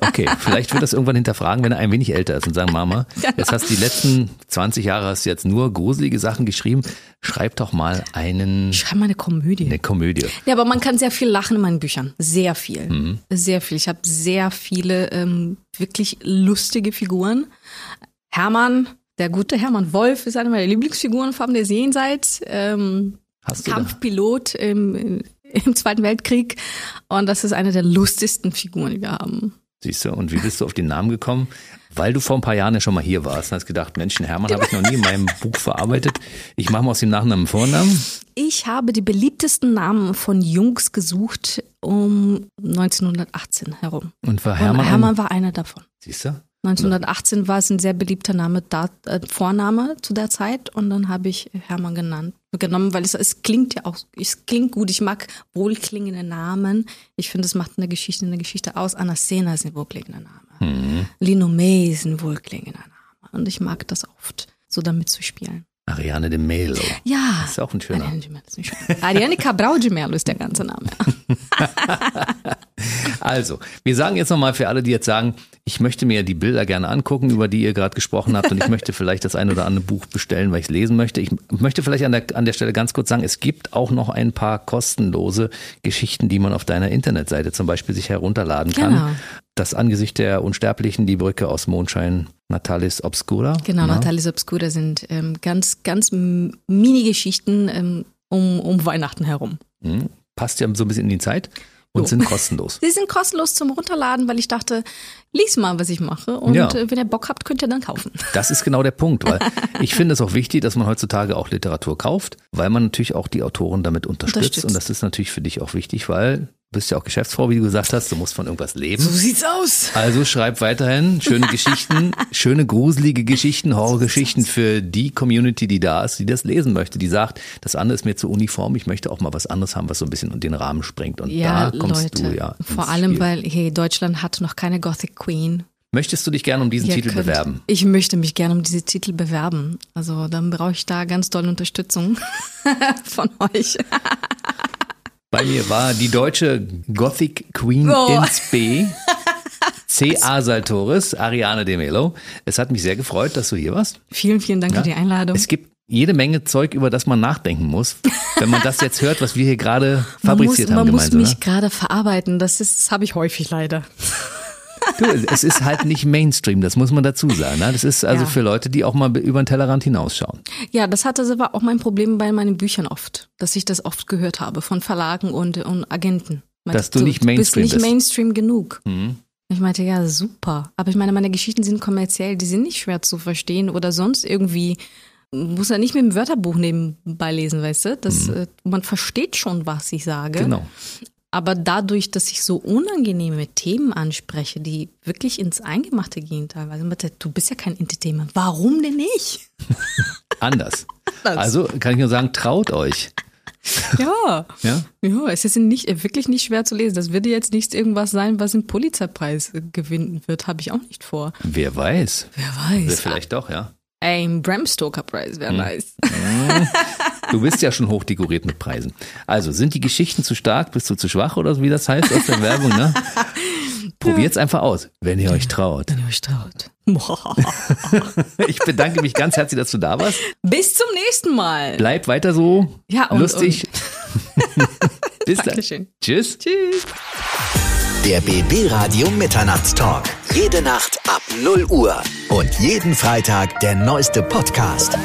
Okay, vielleicht wird das irgendwann hinterfragen, wenn er ein wenig älter ist und sagen, Mama, jetzt hast du die letzten 20 Jahre hast du jetzt nur gruselige Sachen geschrieben. Schreib doch mal einen. Schreib mal eine Komödie. Eine Komödie. Ja, aber man kann sehr viel lachen in meinen Büchern. Sehr viel. Mhm. Sehr viel. Ich habe sehr viele ähm, wirklich lustige Figuren. Hermann, der gute Hermann Wolf ist eine meiner Lieblingsfiguren, Farben des Jenseits. Ähm, Kampfpilot im, im Zweiten Weltkrieg. Und das ist eine der lustigsten Figuren, die wir haben. Siehst du, und wie bist du auf den Namen gekommen? Weil du vor ein paar Jahren ja schon mal hier warst und hast gedacht, Menschen, Hermann habe ich noch nie in meinem Buch verarbeitet. Ich mache mal aus dem Nachnamen Vornamen. Ich habe die beliebtesten Namen von Jungs gesucht um 1918 herum. Und war Hermann? Und Hermann war einer davon. Siehst du? 1918 war es ein sehr beliebter Name, da, äh, Vorname zu der Zeit und dann habe ich Hermann genannt, genommen, weil es, es klingt ja auch, es klingt gut. Ich mag wohlklingende Namen. Ich finde, es macht eine Geschichte eine Geschichte aus. Anasena ist ein wohlklingender Name. Mhm. Lino May ist ein wohlklingender Name. Und ich mag das oft, so damit zu spielen. Ariane de Melo. Ja. Das ist auch ein schöner. Schöner. Ariane Cabral de Melo ist der ganze Name. also, wir sagen jetzt nochmal für alle, die jetzt sagen, ich möchte mir die Bilder gerne angucken, über die ihr gerade gesprochen habt und ich möchte vielleicht das ein oder andere Buch bestellen, weil ich es lesen möchte. Ich möchte vielleicht an der, an der Stelle ganz kurz sagen, es gibt auch noch ein paar kostenlose Geschichten, die man auf deiner Internetseite zum Beispiel sich herunterladen kann. Genau. Das Angesicht der Unsterblichen, die Brücke aus Mondschein, Natalis Obscura. Genau, ja. Natalis Obscura sind ähm, ganz, ganz Mini-Geschichten ähm, um, um Weihnachten herum. Mhm. Passt ja so ein bisschen in die Zeit und so. sind kostenlos. Sie sind kostenlos zum Runterladen, weil ich dachte, lies mal, was ich mache und ja. Äh, wenn ihr Bock habt, könnt ihr dann kaufen. Das ist genau der Punkt, weil ich finde es auch wichtig, dass man heutzutage auch Literatur kauft, weil man natürlich auch die Autoren damit unterstützt, unterstützt. und das ist natürlich für dich auch wichtig, weil Du bist ja auch Geschäftsfrau, wie du gesagt hast, du musst von irgendwas leben. So sieht's aus. Also schreib weiterhin schöne Geschichten, schöne gruselige Geschichten, Horrorgeschichten für die Community, die da ist, die das lesen möchte, die sagt, das andere ist mir zu uniform, ich möchte auch mal was anderes haben, was so ein bisschen in den Rahmen sprengt. Und ja, da kommst Leute, du ja. Vor allem, Spiel. weil hey, Deutschland hat noch keine Gothic Queen. Möchtest du dich gerne um diesen Ihr Titel könnt, bewerben? Ich möchte mich gerne um diesen Titel bewerben. Also dann brauche ich da ganz tolle Unterstützung von euch. Bei mir war die deutsche Gothic Queen oh. ins B. C.A. Saltoris, Ariane de Melo. Es hat mich sehr gefreut, dass du hier warst. Vielen, vielen Dank ja. für die Einladung. Es gibt jede Menge Zeug, über das man nachdenken muss, wenn man das jetzt hört, was wir hier gerade fabriziert man muss, haben. Man gemeinsam, muss mich gerade verarbeiten. Das ist, das habe ich häufig leider. Du, es ist halt nicht Mainstream, das muss man dazu sagen. Ne? Das ist also ja. für Leute, die auch mal über den Tellerrand hinausschauen. Ja, das hatte aber auch mein Problem bei meinen Büchern oft, dass ich das oft gehört habe von Verlagen und, und Agenten. Meinte, dass du, nicht Mainstream bist. nicht Mainstream genug. Mhm. Ich meinte, ja, super. Aber ich meine, meine Geschichten sind kommerziell, die sind nicht schwer zu verstehen oder sonst irgendwie muss er nicht mit dem Wörterbuch nebenbei lesen, weißt du? Das, mhm. Äh, man versteht schon, was ich sage. Genau. Aber dadurch, dass ich so unangenehme Themen anspreche, die wirklich ins Eingemachte gehen teilweise, du bist ja kein Entertainment, warum denn nicht? Anders. Also kann ich nur sagen, traut euch. Ja. ja. Ja, es ist nicht, wirklich nicht schwer zu lesen. Das wird jetzt nicht irgendwas sein, was einen Pulitzerpreis gewinnen wird, habe ich auch nicht vor. Wer weiß. Wer weiß. Vielleicht doch, ja. Ein Bram Stoker Preis wäre hm. nice. Hm. Du bist ja schon hochdekoriert mit Preisen. Also, sind die Geschichten zu stark? Bist du zu schwach oder so, wie das heißt aus der Werbung, ne? Probiert's einfach aus, wenn ihr euch traut. Wenn ihr euch traut. ich bedanke mich ganz herzlich, dass du da warst. Bis zum nächsten Mal. Bleib weiter so ja, und, lustig. Und. Bis dann. Tschüss. Tschüss. Der BB Radio Mitternachtstalk. Jede Nacht ab 0 Uhr. Und jeden Freitag der neueste Podcast.